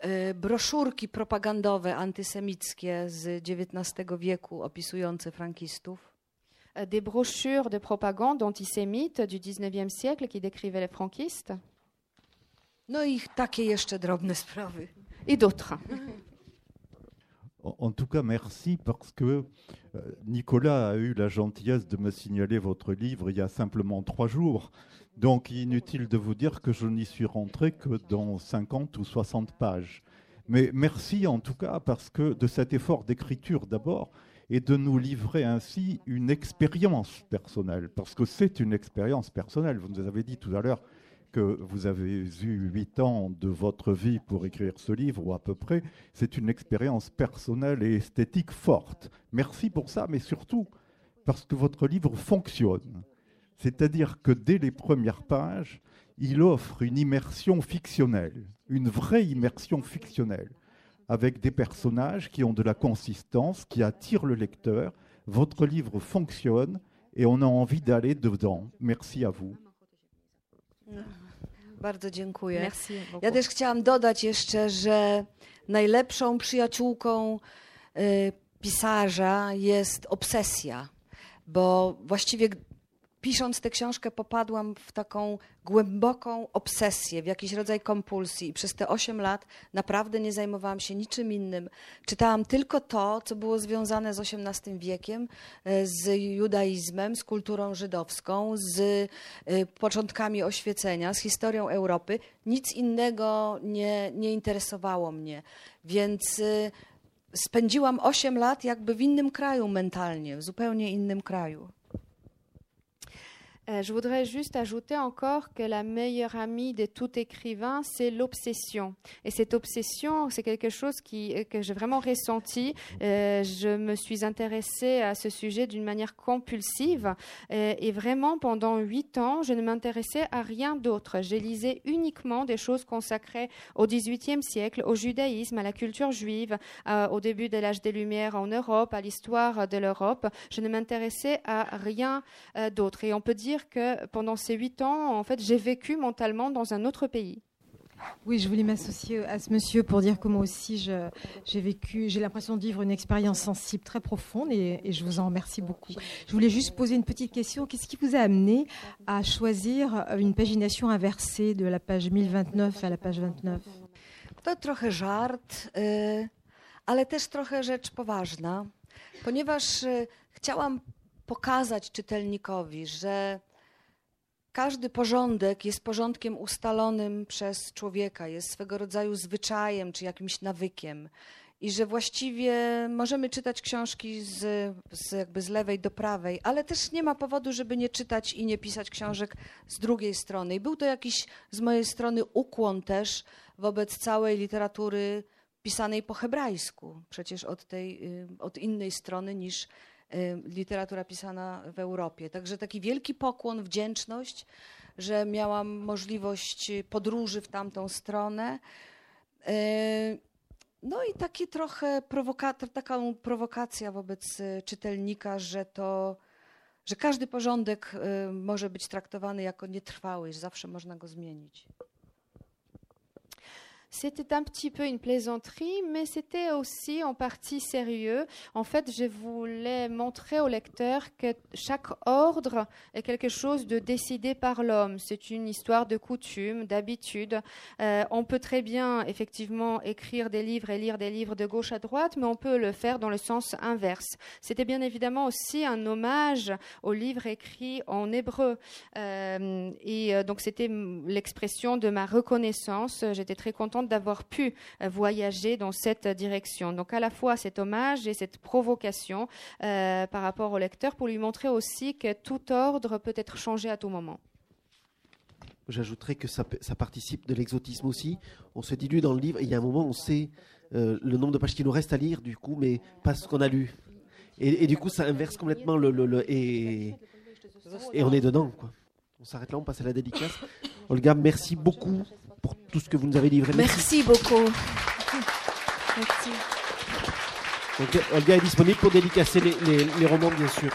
Speaker 2: E, Broszurki propagandowe antysemickie z XIX wieku opisujące frankistów.
Speaker 3: Euh, des brochures de propagande antisémite du 19e siècle qui décrivaient les franquistes
Speaker 2: No i takie jeszcze drobne sprawy.
Speaker 3: et d'autres.
Speaker 6: En en tout cas, merci parce que euh, Nicolas a eu la gentillesse de me signaler votre livre il y a simplement trois jours. Donc, inutile de vous dire que je n'y suis rentré que dans 50 ou 60 pages. Mais merci en tout cas parce que de cet effort d'écriture d'abord et de nous livrer ainsi une expérience personnelle. Parce que c'est une expérience personnelle. Vous nous avez dit tout à l'heure que vous avez eu huit ans de votre vie pour écrire ce livre, ou à peu près, c'est une expérience personnelle et esthétique forte. Merci pour ça, mais surtout parce que votre livre fonctionne. C'est-à-dire que dès les premières pages, il offre une immersion fictionnelle, une vraie immersion fictionnelle, avec des personnages qui ont de la consistance, qui attirent le lecteur. Votre livre fonctionne et on a envie d'aller dedans. Merci à vous.
Speaker 2: Bardzo dziękuję.
Speaker 3: Merci beaucoup.
Speaker 2: Ja też chciałam dodać jeszcze, że najlepszą przyjaciółką y, pisarza jest obsesja, bo właściwie pisząc tę książkę popadłam w taką głęboką obsesję, w jakiś rodzaj kompulsji i przez te 8 lat naprawdę nie zajmowałam się niczym innym. Czytałam tylko to, co było związane z XVIII wiekiem, y, z judaizmem, z kulturą żydowską, z y, początkami oświecenia, z historią Europy. Nic innego nie, nie interesowało mnie. Więc y, spędziłam 8 lat jakby w innym kraju mentalnie, w zupełnie innym kraju.
Speaker 3: Euh, je voudrais juste ajouter encore que la meilleure amie de tout écrivain, c'est l'obsession. Et cette obsession, c'est quelque chose qui, euh, que j'ai vraiment ressenti. Euh, je me suis intéressée à ce sujet d'une manière compulsive. Et vraiment, pendant huit ans, je ne m'intéressais à rien d'autre. Je lisais uniquement des choses consacrées au XVIIIe siècle, au judaïsme, à la culture juive, au début de l'âge des Lumières en Europe, à l'histoire de l'Europe. Je ne m'intéressais à rien d'autre. Et on peut dire que pendant ces huit ans, en fait, j'ai vécu mentalement dans un autre pays.
Speaker 7: Oui, je voulais m'associer à ce monsieur pour dire que moi aussi, j'ai vécu, j'ai l'impression de vivre une expérience sensible très profonde et, et je vous en remercie beaucoup. Je voulais juste poser une petite question. Qu'est-ce qui vous a amené à choisir une pagination inversée de la page 1029 à la page 29
Speaker 2: To trochę żart, y, ale też trochę rzecz poważna, ponieważ y, chciałam pokazać czytelnikowi, że każdy porządek jest porządkiem ustalonym przez człowieka, jest swego rodzaju zwyczajem czy jakimś nawykiem. I że właściwie możemy czytać książki z, z, jakby z lewej do prawej, ale też nie ma powodu, żeby nie czytać i nie pisać książek z drugiej strony. I był to jakiś z mojej strony ukłon też wobec całej literatury pisanej po hebrajsku, przecież od, tej, y, od innej strony niż literatura pisana w Europie. Także taki wielki pokłon, wdzięczność, że miałam możliwość podróży w tamtą stronę. Y, No i taki trochę prowoka- taką prowokacja wobec y, czytelnika, że to, że każdy porządek y, może być traktowany jako nietrwały, że zawsze można go zmienić.
Speaker 3: C'était un petit peu une plaisanterie, mais c'était aussi en partie sérieux. En fait, je voulais montrer au lecteur que chaque ordre est quelque chose de décidé par l'homme. C'est une histoire de coutume, d'habitude. Euh, on peut très bien, effectivement, écrire des livres et lire des livres de gauche à droite, mais on peut le faire dans le sens inverse. C'était bien évidemment aussi un hommage aux livres écrits en hébreu. Euh, et euh, donc, c'était l'expression de ma reconnaissance. J'étais très contente d'avoir pu euh, voyager dans cette direction. Donc, à la fois cet hommage et cette provocation euh, par rapport au lecteur pour lui montrer aussi que tout ordre peut être changé à tout moment.
Speaker 1: J'ajouterais que ça, participe de l'exotisme aussi. On se dilue dans le livre et il y a un moment, on sait euh, le nombre de pages qu'il nous reste à lire, du coup, mais pas ce qu'on a lu. Et, du coup, ça inverse complètement le. et on est dedans, quoi. On s'arrête là, on passe à la dédicace. Olga, merci beaucoup pour tout ce que vous nous avez livré.
Speaker 2: Merci beaucoup.
Speaker 1: Donc, Olga est disponible pour dédicacer les, les- les romans, bien sûr.